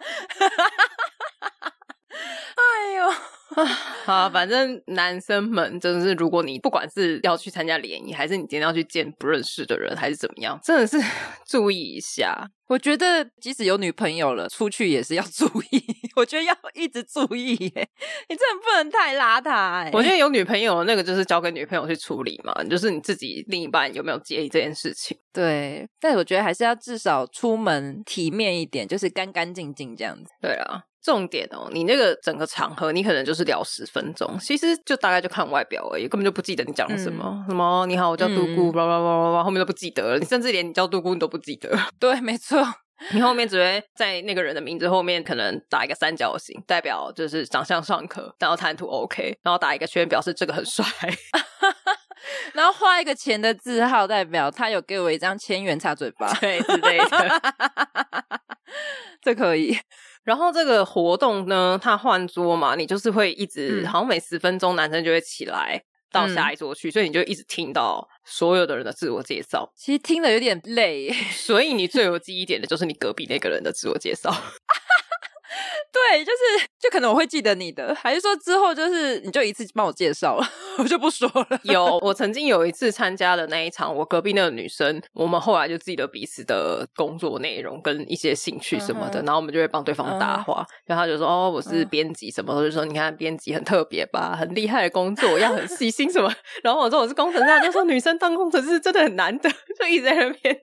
哎呦！(laughs) 好，反正男生们真的是，如果你不管是要去参加联谊，还是你今天要去见不认识的人，还是怎么样，真的是 (laughs) 注意一下。我觉得即使有女朋友了，出去也是要注意。(laughs) 我觉得要一直注意耶，你真的不能太邋遢哎。我觉得有女朋友那个就是交给女朋友去处理嘛，就是你自己另一半有没有介意这件事情。对，但我觉得还是要至少出门体面一点，就是干干净净这样子。对啊。重点哦，你那个整个场合，你可能就是聊十分钟，其实就大概就看外表而已，根本就不记得你讲了什么。嗯、什么你好，我叫杜姑，叭叭叭叭叭，后面都不记得了。你甚至连你叫杜姑你都不记得。(laughs) 对，没错，你后面只会在那个人的名字后面可能打一个三角形，代表就是长相尚可，然后谈吐 OK，然后打一个圈表示这个很帅，(laughs) 然后画一个钱的字号，代表他有给我一张千元擦嘴巴，对之类的，(laughs) 这可以。然后这个活动呢，它换桌嘛，你就是会一直，嗯、好像每十分钟男生就会起来到下一桌去，嗯、所以你就一直听到所有的人的自我介绍。其实听的有点累，所以你最有记忆点的就是你隔壁那个人的自我介绍。(laughs) 对，就是就可能我会记得你的，还是说之后就是你就一次帮我介绍了，(laughs) 我就不说了。有，我曾经有一次参加的那一场，我隔壁那个女生，我们后来就记得彼此的工作内容跟一些兴趣什么的，uh huh. 然后我们就会帮对方搭话。Uh huh. 然后他就说：“哦，我是编辑什么，我、uh huh. 就说你看编辑很特别吧，很厉害的工作，要很细心什么。(laughs) ”然后我说我是工程师，就说女生当工程师真的很难得，就一直在那边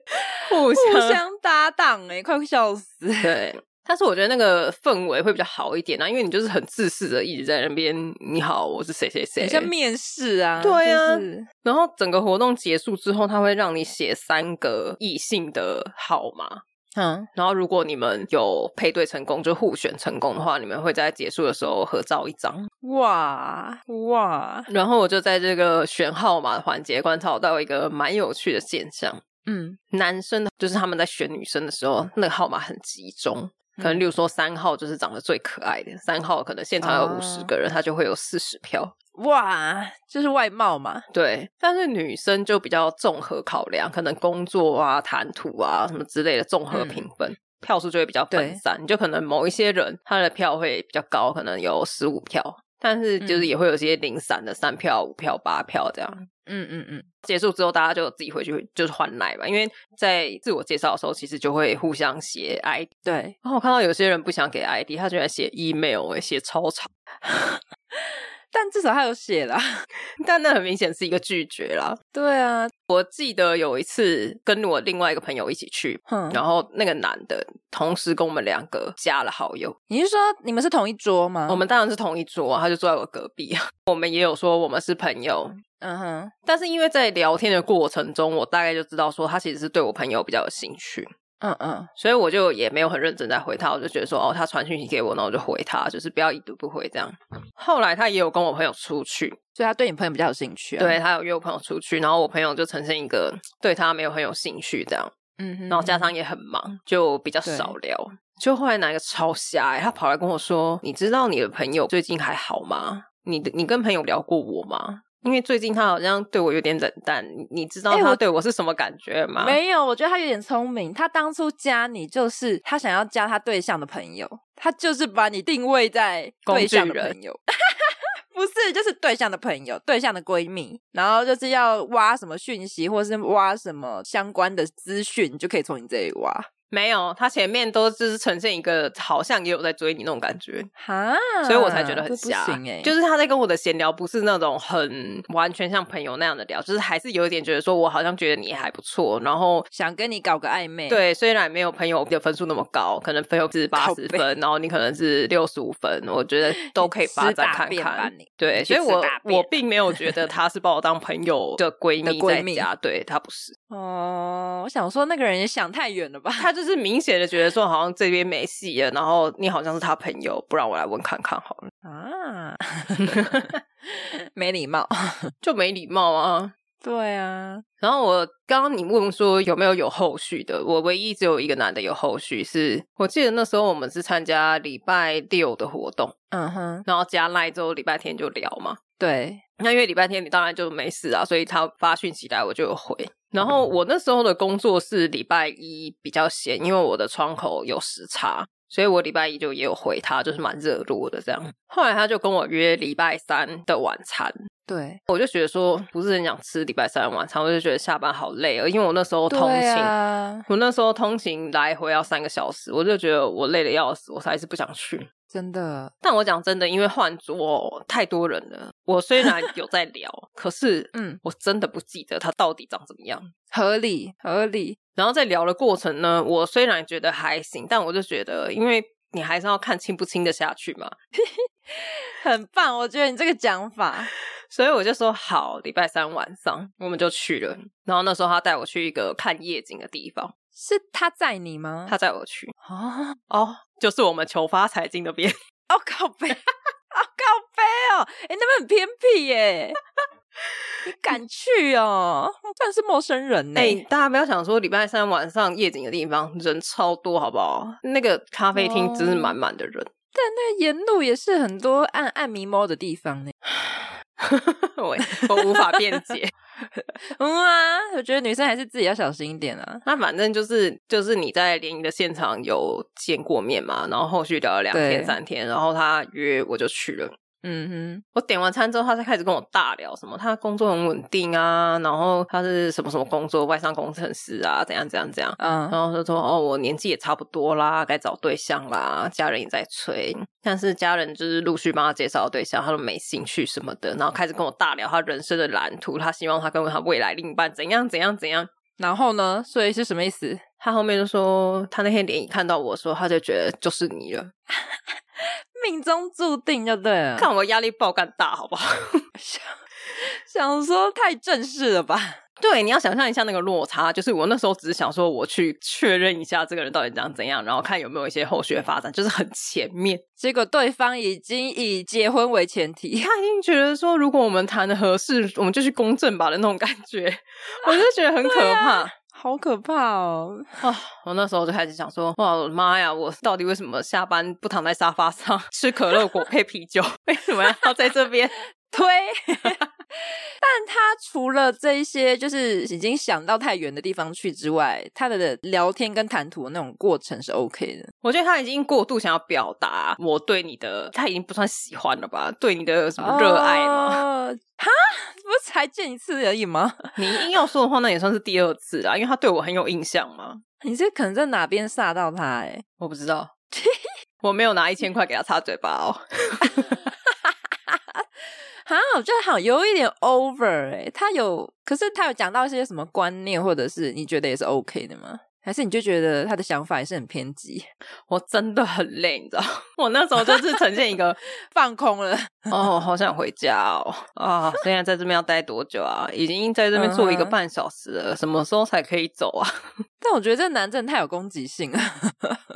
互相互相搭档，哎，快笑死！对。但是我觉得那个氛围会比较好一点啊，因为你就是很自私的一直在那边，你好，我是谁谁谁，像面试啊，对啊。然后整个活动结束之后，他会让你写三个异性的号码，嗯，然后如果你们有配对成功，就互选成功的话，你们会在结束的时候合照一张。哇哇！然后我就在这个选号码的环节观察到一个蛮有趣的现象，嗯，男生就是他们在选女生的时候，那个号码很集中。可能，例如说三号就是长得最可爱的，三号可能现场有五十个人，他就会有四十票。哇，就是外貌嘛。对，但是女生就比较综合考量，可能工作啊、谈吐啊什么之类的综合评分，嗯、票数就会比较分散。你就可能某一些人他的票会比较高，可能有十五票，但是就是也会有些零散的三票、五票、八票这样。嗯嗯嗯，结束之后大家就自己回去就是换奶吧，因为在自我介绍的时候其实就会互相写 ID。对，然后我看到有些人不想给 ID，他居然写 email，哎，写超长。但至少他有写啦，(laughs) 但那很明显是一个拒绝啦。对啊，我记得有一次跟我另外一个朋友一起去，哼然后那个男的同时跟我们两个加了好友。你是说你们是同一桌吗？我们当然是同一桌啊，他就坐在我隔壁。(laughs) 我们也有说我们是朋友，嗯哼。但是因为在聊天的过程中，我大概就知道说他其实是对我朋友比较有兴趣。嗯嗯，所以我就也没有很认真在回他，我就觉得说，哦，他传讯息给我，那我就回他，就是不要已读不回这样。后来他也有跟我朋友出去，所以他对你朋友比较有兴趣啊。对，他有约我朋友出去，然后我朋友就呈现一个对他没有很有兴趣这样。嗯哼，然后加上也很忙，就比较少聊。就后来哪一个超瞎欸，他跑来跟我说：“你知道你的朋友最近还好吗？你的你跟朋友聊过我吗？”因为最近他好像对我有点冷淡，你知道他对我是什么感觉吗？欸、没有，我觉得他有点聪明。他当初加你就是他想要加他对象的朋友，他就是把你定位在对象的朋友，(laughs) 不是，就是对象的朋友，对象的闺蜜，然后就是要挖什么讯息或是挖什么相关的资讯，就可以从你这里挖。没有，他前面都就是呈现一个好像也有在追你那种感觉，哈，所以我才觉得很瞎。欸、就是他在跟我的闲聊，不是那种很完全像朋友那样的聊，就是还是有一点觉得说我好像觉得你还不错，然后想跟你搞个暧昧。对，虽然没有朋友的分数那么高，可能朋友是八十分，然后你可能是六十五分，我觉得都可以发展看看。对，所以我我并没有觉得 (laughs) 他是把我当朋友的闺蜜在家，对他不是。哦，我想说那个人也想太远了吧？他就是明显的觉得说好像这边没戏了，然后你好像是他朋友，不然我来问看看好了啊，(laughs) 没礼貌，(laughs) 就没礼貌啊。对啊，然后我刚刚你问说有没有有后续的，我唯一只有一个男的有后续，是我记得那时候我们是参加礼拜六的活动，嗯哼，然后加赖之后礼拜天就聊嘛，对，那因为礼拜天你当然就没事啊，所以他发讯息来我就有回。然后我那时候的工作是礼拜一比较闲，因为我的窗口有时差，所以我礼拜一就也有回他，就是蛮热络的这样。后来他就跟我约礼拜三的晚餐。对，我就觉得说不是很想吃礼拜三的晚餐，我就觉得下班好累啊，因为我那时候通勤，啊、我那时候通勤来回要三个小时，我就觉得我累的要死，我还是不想去。真的，但我讲真的，因为换桌太多人了，我虽然有在聊，(laughs) 可是嗯，我真的不记得他到底长怎么样，合理合理。然后在聊的过程呢，我虽然觉得还行，但我就觉得，因为你还是要看亲不亲得下去嘛，(laughs) 很棒，我觉得你这个讲法。(laughs) 所以我就说好，礼拜三晚上我们就去了。然后那时候他带我去一个看夜景的地方，是他载你吗？他载我去哦哦，就是我们求发财经那边。(laughs) 哦靠北，哦靠北哦，哎、欸，那边很偏僻耶，(laughs) 你敢去哦？算是陌生人呢。哎、欸，大家不要想说礼拜三晚上夜景的地方人超多，好不好？那个咖啡厅真是满满的人，哦、但那沿路也是很多暗暗迷猫的地方呢。(laughs) 我我无法辩解，(laughs) 嗯啊，我觉得女生还是自己要小心一点啊。那反正就是就是你在联谊的现场有见过面嘛，然后后续聊了两天三天，然后他约我就去了。嗯哼，我点完餐之后，他才开始跟我大聊什么，他工作很稳定啊，然后他是什么什么工作，外商工程师啊，怎样怎样怎样，嗯，然后他说哦，我年纪也差不多啦，该找对象啦，家人也在催，但是家人就是陆续帮他介绍对象，他都没兴趣什么的，然后开始跟我大聊他人生的蓝图，他希望他跟他未来另一半怎样怎样怎样，然后呢，所以是什么意思？他后面就说，他那天脸一看到我说，他就觉得就是你了。(laughs) 命中注定就对了，看我压力爆干大，好不好？(laughs) 想想说太正式了吧？对，你要想象一下那个落差，就是我那时候只是想说，我去确认一下这个人到底长怎样，然后看有没有一些后续的发展，就是很前面。结果对方已经以结婚为前提，他已经觉得说，如果我们谈的合适，我们就去公证吧的那种感觉，我就觉得很可怕。好可怕哦！啊，我那时候就开始想说，哇，我的妈呀，我到底为什么下班不躺在沙发上 (laughs) 吃可乐果配啤酒？(laughs) 为什么要在这边 (laughs) 推？(laughs) 但他除了这一些，就是已经想到太远的地方去之外，他的聊天跟谈吐的那种过程是 OK 的。我觉得他已经过度想要表达我对你的，他已经不算喜欢了吧？对你的什么热爱吗？哈、uh，(laughs) 不是才见一次而已吗？(laughs) 你硬要说的话，那也算是第二次啦，因为他对我很有印象嘛。你这可能在哪边煞到他？哎，我不知道，我没有拿一千块给他擦嘴巴哦。哈，我觉得好有一点 over 哎，他有，可是他有讲到一些什么观念，或者是你觉得也是 OK 的吗？还是你就觉得他的想法也是很偏激？(laughs) 我真的很累，你知道，我那时候就是呈现一个 (laughs) 放空了。哦，好想回家哦！啊，现在在这边要待多久啊？已经在这边坐一个半小时了，嗯、什么时候才可以走啊？(laughs) 但我觉得这男真的太有攻击性了。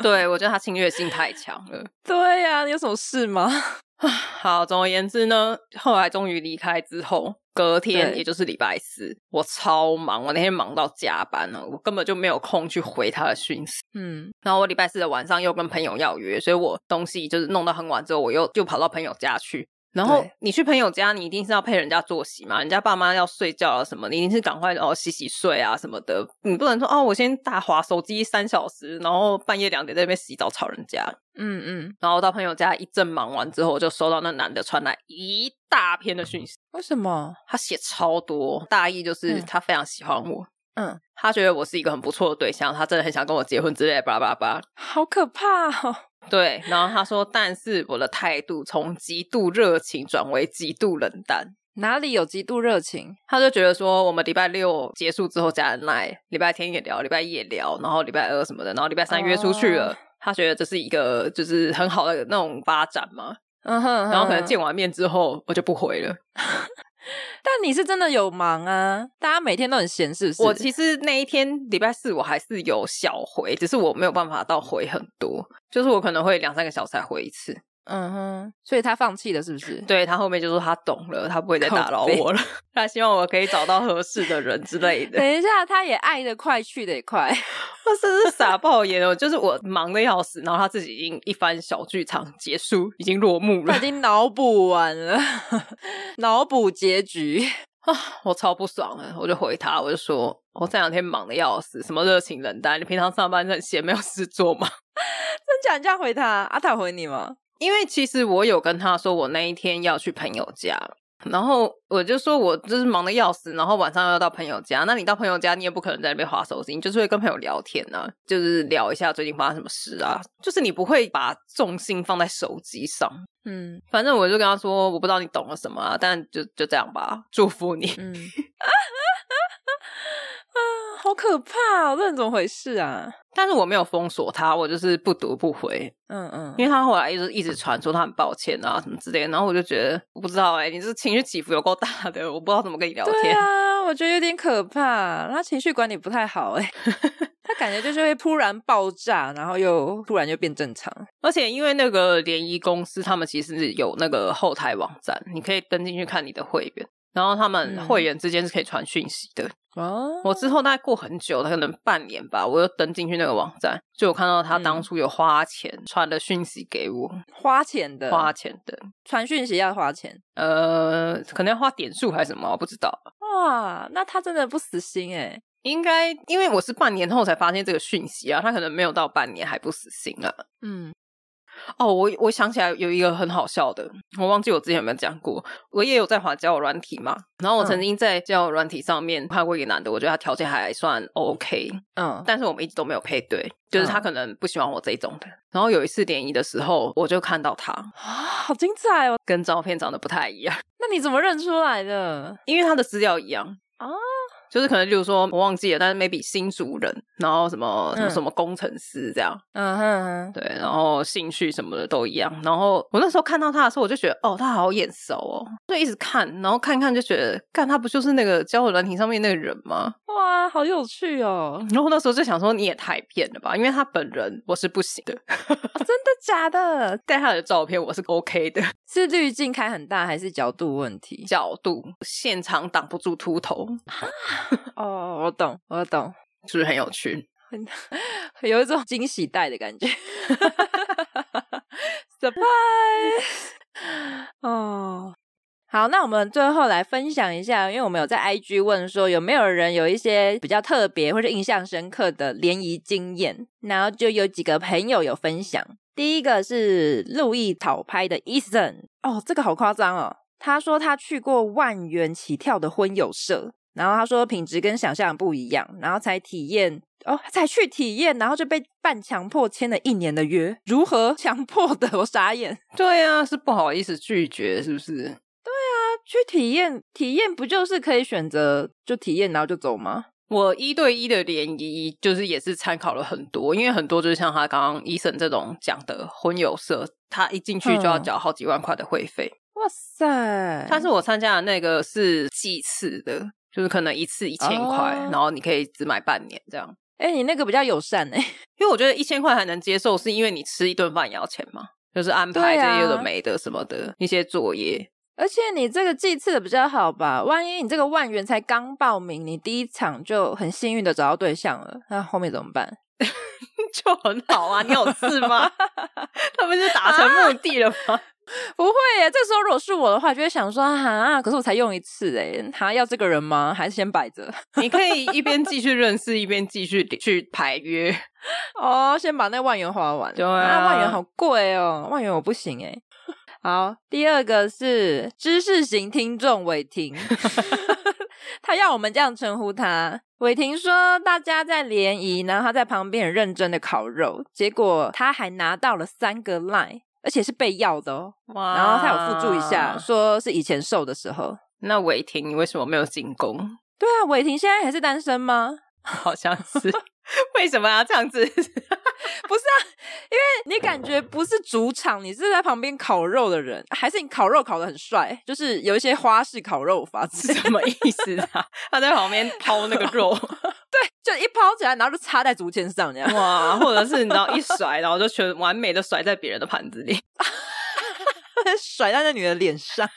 对，我觉得他侵略性太强了。对呀、啊，你有什么事吗？(sighs) 好，总而言之呢，后来终于离开之后，隔天也就是礼拜四，我超忙，我那天忙到加班了，我根本就没有空去回他的讯息。嗯，然后我礼拜四的晚上又跟朋友要约，所以我东西就是弄到很晚之后，我又又跑到朋友家去。然后你去朋友家，你一定是要配人家作息嘛？人家爸妈要睡觉啊什么，你一定是赶快哦洗洗睡啊什么的。你不能说哦，我先大滑手机三小时，然后半夜两点在那边洗澡吵人家。嗯嗯。然后到朋友家一阵忙完之后，我就收到那男的传来一大篇的讯息。为什么？他写超多，大意就是他非常喜欢我。嗯，他觉得我是一个很不错的对象，他真的很想跟我结婚之类的，巴拉巴拉巴拉。好可怕哦！对，然后他说，但是我的态度从极度热情转为极度冷淡。哪里有极度热情？他就觉得说，我们礼拜六结束之后加人来，礼拜天也聊，礼拜一也聊，然后礼拜二什么的，然后礼拜三约出去了。Oh. 他觉得这是一个就是很好的那种发展嘛。嗯哼，然后可能见完面之后，我就不回了。(laughs) (laughs) 但你是真的有忙啊？大家每天都很闲，是？我其实那一天礼拜四我还是有小回，只是我没有办法到回很多，就是我可能会两三个小时才回一次。嗯哼，所以他放弃了，是不是？对，他后面就说他懂了，他不会再打扰我了。(laughs) 他希望我可以找到合适的人之类的。(laughs) 等一下，他也爱得快，去得也快，(laughs) 我真是傻爆眼哦！就是我忙的要死，然后他自己已经一番小剧场结束，已经落幕了，他已经脑补完了，脑补结局啊！我超不爽的，我就回他，我就说我这两天忙的要死，什么热情冷淡，你平常上班很闲没有事做吗？真假？你这样回他，阿塔回你吗？因为其实我有跟他说，我那一天要去朋友家，然后我就说我就是忙得要死，然后晚上要到朋友家。那你到朋友家，你也不可能在那边划手机，你就是会跟朋友聊天啊，就是聊一下最近发生什么事啊，就是你不会把重心放在手机上。嗯，反正我就跟他说，我不知道你懂了什么啊，但就就这样吧，祝福你。嗯。(laughs) 好可怕哦！这怎么回事啊？但是我没有封锁他，我就是不读不回。嗯嗯，因为他后来一直一直传说他很抱歉啊什么之类的，然后我就觉得我不知道哎、欸，你这情绪起伏有够大的，我不知道怎么跟你聊天。对啊，我觉得有点可怕，他情绪管理不太好哎、(laughs) 欸，他感觉就是会突然爆炸，然后又突然就变正常。而且因为那个联谊公司，他们其实有那个后台网站，你可以登进去看你的会员。然后他们会员之间是可以传讯息的。哦、嗯，我之后大概过很久，可能半年吧，我又登进去那个网站，就有看到他当初有花钱传的讯息给我，花钱的，花钱的，传讯息要花钱，呃，可能要花点数还是什么，我不知道。哇，那他真的不死心诶。应该因为我是半年后才发现这个讯息啊，他可能没有到半年还不死心啊。嗯。哦，我我想起来有一个很好笑的，我忘记我之前有没有讲过。我也有在滑交友软体嘛，然后我曾经在交友软体上面看过一个男的，我觉得他条件还算 OK，嗯，但是我们一直都没有配对，就是他可能不喜欢我这种的。然后有一次联谊的时候，我就看到他啊，好精彩哦，跟照片长得不太一样。那你怎么认出来的？因为他的资料一样啊。就是可能，就是说我忘记了，但是 maybe 新主人，然后什么什么什么工程师这样，嗯哼哼，对，然后兴趣什么的都一样。然后我那时候看到他的时候，我就觉得哦，他好眼熟哦，就一直看，然后看看就觉得，看他不就是那个交友软体上面那个人吗？哇，好有趣哦！然后那时候就想说，你也太骗了吧，因为他本人我是不行的，哦、真的假的？(laughs) 带他的照片我是 OK 的，是滤镜开很大还是角度问题？角度，现场挡不住秃头。(laughs) 哦，我懂，我懂，是不是很有趣？很 (laughs) 有一种惊喜带的感觉，(laughs) surprise！哦，好，那我们最后来分享一下，因为我们有在 IG 问说有没有人有一些比较特别或者印象深刻的联谊经验，然后就有几个朋友有分享。第一个是路易讨拍的 Eason，哦，这个好夸张哦，他说他去过万元起跳的婚友社。然后他说品质跟想象不一样，然后才体验哦，才去体验，然后就被半强迫签了一年的约。如何强迫的？(laughs) 我傻眼。对啊，是不好意思拒绝，是不是？对啊，去体验体验不就是可以选择就体验，然后就走吗？我一对一的联谊就是也是参考了很多，因为很多就是像他刚刚医生这种讲的婚友社，他一进去就要缴好几万块的会费。嗯、哇塞！但是我参加的那个是计次的。就是可能一次一千块，oh. 然后你可以只买半年这样。哎、欸，你那个比较友善哎、欸，(laughs) 因为我觉得一千块还能接受，是因为你吃一顿饭也要钱嘛，就是安排这些有的没的什么的、啊、一些作业。而且你这个计次的比较好吧？万一你这个万元才刚报名，你第一场就很幸运的找到对象了，那后面怎么办？(laughs) 就很好啊，你有事吗？(laughs) 他不是达成目的了吗？啊 (laughs) 不会耶，这时候如果是我的话，就会想说哈，可是我才用一次哎，他要这个人吗？还是先摆着？你可以一边继续认识，一边继续去排约。哦，先把那万元花完。对啊，啊，万元好贵哦，万元我不行哎。好，第二个是知识型听众伟霆 (laughs) (laughs) 他要我们这样称呼他。伟霆说，大家在联谊，然后他在旁边很认真的烤肉，结果他还拿到了三个 line，而且是被要的哦。哇！然后他有附注一下，说是以前瘦的时候。那伟霆，你为什么没有进攻？对啊，伟霆现在还是单身吗？好像是。(laughs) 为什么要这样子？(laughs) 不是啊，因为你感觉不是主场，你是在旁边烤肉的人，还是你烤肉烤的很帅？就是有一些花式烤肉法是，什么意思啊？(laughs) 他在旁边抛那个肉，对，就一抛起来，然后就插在竹签上，这样哇，或者是你知道一甩，然后就全完美的甩在别人的盘子里，甩在那女的脸上。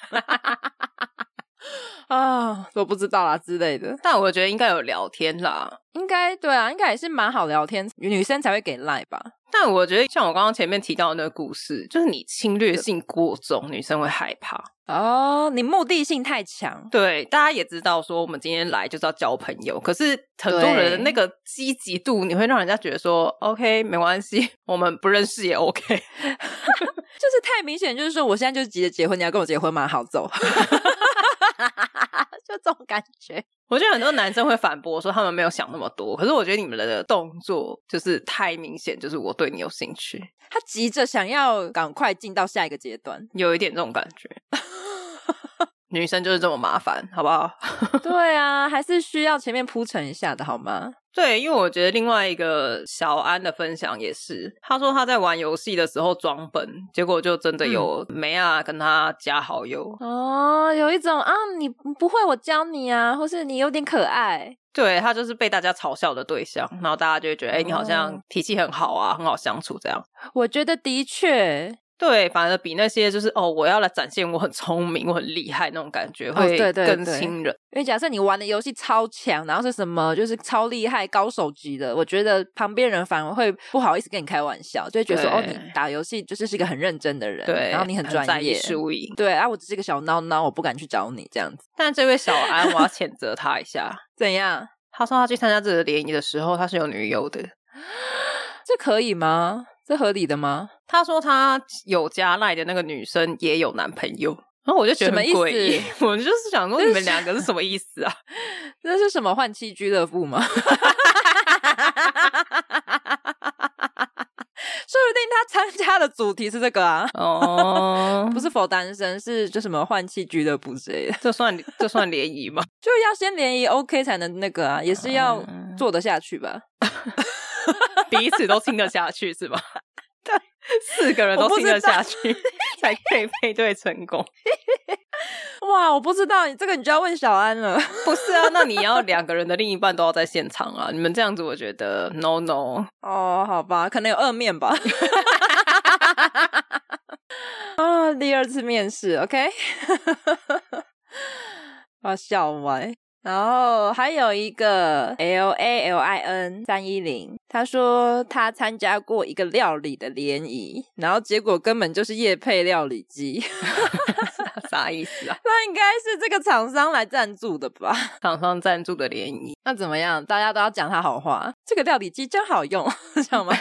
啊，我不知道啦之类的，但我觉得应该有聊天啦，应该对啊，应该也是蛮好聊天，女生才会给赖吧。但我觉得像我刚刚前面提到的那个故事，就是你侵略性过重，女生会害怕哦，你目的性太强。对，大家也知道说我们今天来就是要交朋友，可是很多人的那个积极度，你会让人家觉得说，OK，没关系，(laughs) 我们不认识也 OK，(laughs) 就是太明显，就是说我现在就是急着结婚，你要跟我结婚吗？好走。(laughs) 就 (laughs) 这种感觉，我觉得很多男生会反驳说他们没有想那么多，可是我觉得你们的动作就是太明显，就是我对你有兴趣，他急着想要赶快进到下一个阶段，有一点这种感觉。(laughs) 女生就是这么麻烦，好不好？(laughs) 对啊，还是需要前面铺陈一下的，好吗？对，因为我觉得另外一个小安的分享也是，他说他在玩游戏的时候装笨，结果就真的有梅啊跟他加好友、嗯、哦，有一种啊，你不会我教你啊，或是你有点可爱，对，他就是被大家嘲笑的对象，然后大家就会觉得，哎、欸，你好像脾气很好啊，很好相处这样。我觉得的确。对，反而比那些就是哦，我要来展现我很聪明、我很厉害那种感觉会更亲人。因为假设你玩的游戏超强，然后是什么就是超厉害、高手级的，我觉得旁边人反而会不好意思跟你开玩笑，就会觉得说哦，你打游戏就是是一个很认真的人，对，然后你很专业，输赢。对啊，我只是一个小孬孬，我不敢去找你这样子。但这位小安，我要谴责他一下，(laughs) 怎样？他说他去参加这个联谊的时候，他是有女友的，(gasps) 这可以吗？这合理的吗？他说他有加赖的那个女生也有男朋友，然后我就觉得很诡异。(laughs) 我就 (laughs) 是想说，你们两个是什么意思啊？(laughs) 这是什么换妻俱乐部吗？说不定他参加的主题是这个啊。哦，不是否单身，是就什么换妻俱乐部之类的。这算这算联谊吗？就要先联谊 OK 才能那个啊，也是要做得下去吧。(laughs) 彼此都听得下去是吧？(laughs) 对，四个人都听得下去才可以配对成功。(laughs) 哇，我不知道你这个，你就要问小安了。不是啊，那你要两个人的另一半都要在现场啊！你们这样子，我觉得 no no。哦，好吧，可能有二面吧。啊，第二次面试，OK。把，笑歪。然后还有一个 L A L I N 三一零，他说他参加过一个料理的联谊，然后结果根本就是夜配料理机 (laughs) (laughs) 啥意思啊？那应该是这个厂商来赞助的吧？厂商赞助的联谊，那怎么样？大家都要讲他好话，这个料理机真好用，(laughs) 知道吗？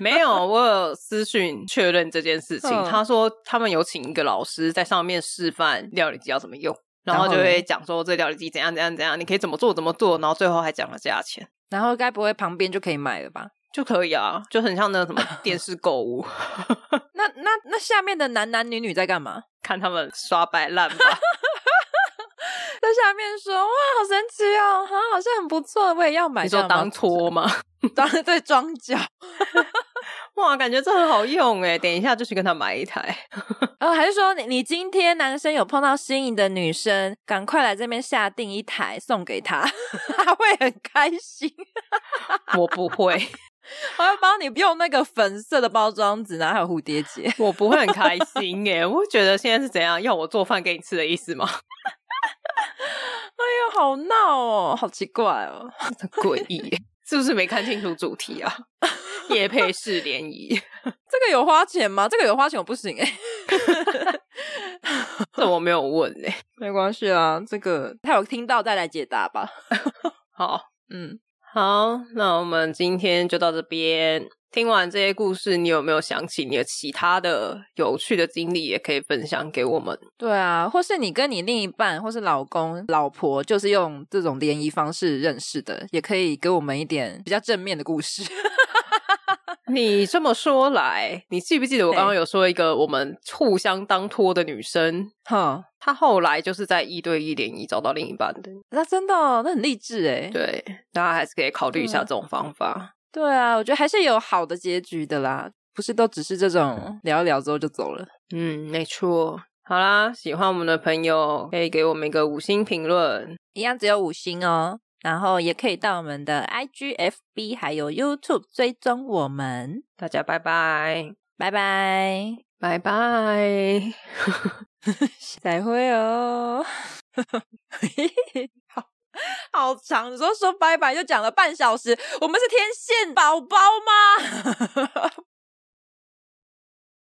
没有，我有私讯确认这件事情，嗯、他说他们有请一个老师在上面示范料理机要怎么用。然后就会讲说这料理机怎样怎样怎样，你可以怎么做怎么做，然后最后还讲了价钱。然后该不会旁边就可以买了吧？就可以啊，就很像那个什么 (laughs) 电视购物。那那那下面的男男女女在干嘛？看他们刷摆烂吧。(laughs) 在下面说哇，好神奇哦，好，好像很不错，我也要买。你说当托吗？(laughs) 当对装脚。(laughs) 哇，感觉这很好用哎！等一下就去跟他买一台。(laughs) 哦，还是说你你今天男生有碰到心仪的女生，赶快来这边下定一台送给他，他会很开心。我不会，我要帮你用那个粉色的包装纸，然后还有蝴蝶结。我不会很开心哎，我会觉得现在是怎样要我做饭给你吃的意思吗？(laughs) 哎呀，好闹哦，好奇怪哦，(laughs) 很诡异，是不是没看清楚主题啊？夜配式联谊，这个有花钱吗？这个有花钱我不行哎、欸，这我没有问哎、欸，(laughs) 没关系啊，这个他有听到再来解答吧。好，嗯，好，那我们今天就到这边。听完这些故事，你有没有想起你的其他的有趣的经历？也可以分享给我们。对啊，或是你跟你另一半，或是老公、老婆，就是用这种联谊方式认识的，也可以给我们一点比较正面的故事。(laughs) 你这么说来，你记不记得我刚刚有说一个我们互相当托的女生？哈，她后来就是在一对一联谊找到另一半的。那真的哦，那很励志诶。对，大家还是可以考虑一下这种方法。嗯。对啊，我觉得还是有好的结局的啦，不是都只是这种聊一聊之后就走了。嗯，没错。好啦，喜欢我们的朋友可以给我们一个五星评论，一样只有五星哦。然后也可以到我们的 IGFB 还有 YouTube 追踪我们，大家拜拜，拜拜，拜拜，(laughs) 再会哦。好 (laughs) (laughs) 好长，你说说拜拜就讲了半小时，我们是天线宝宝吗？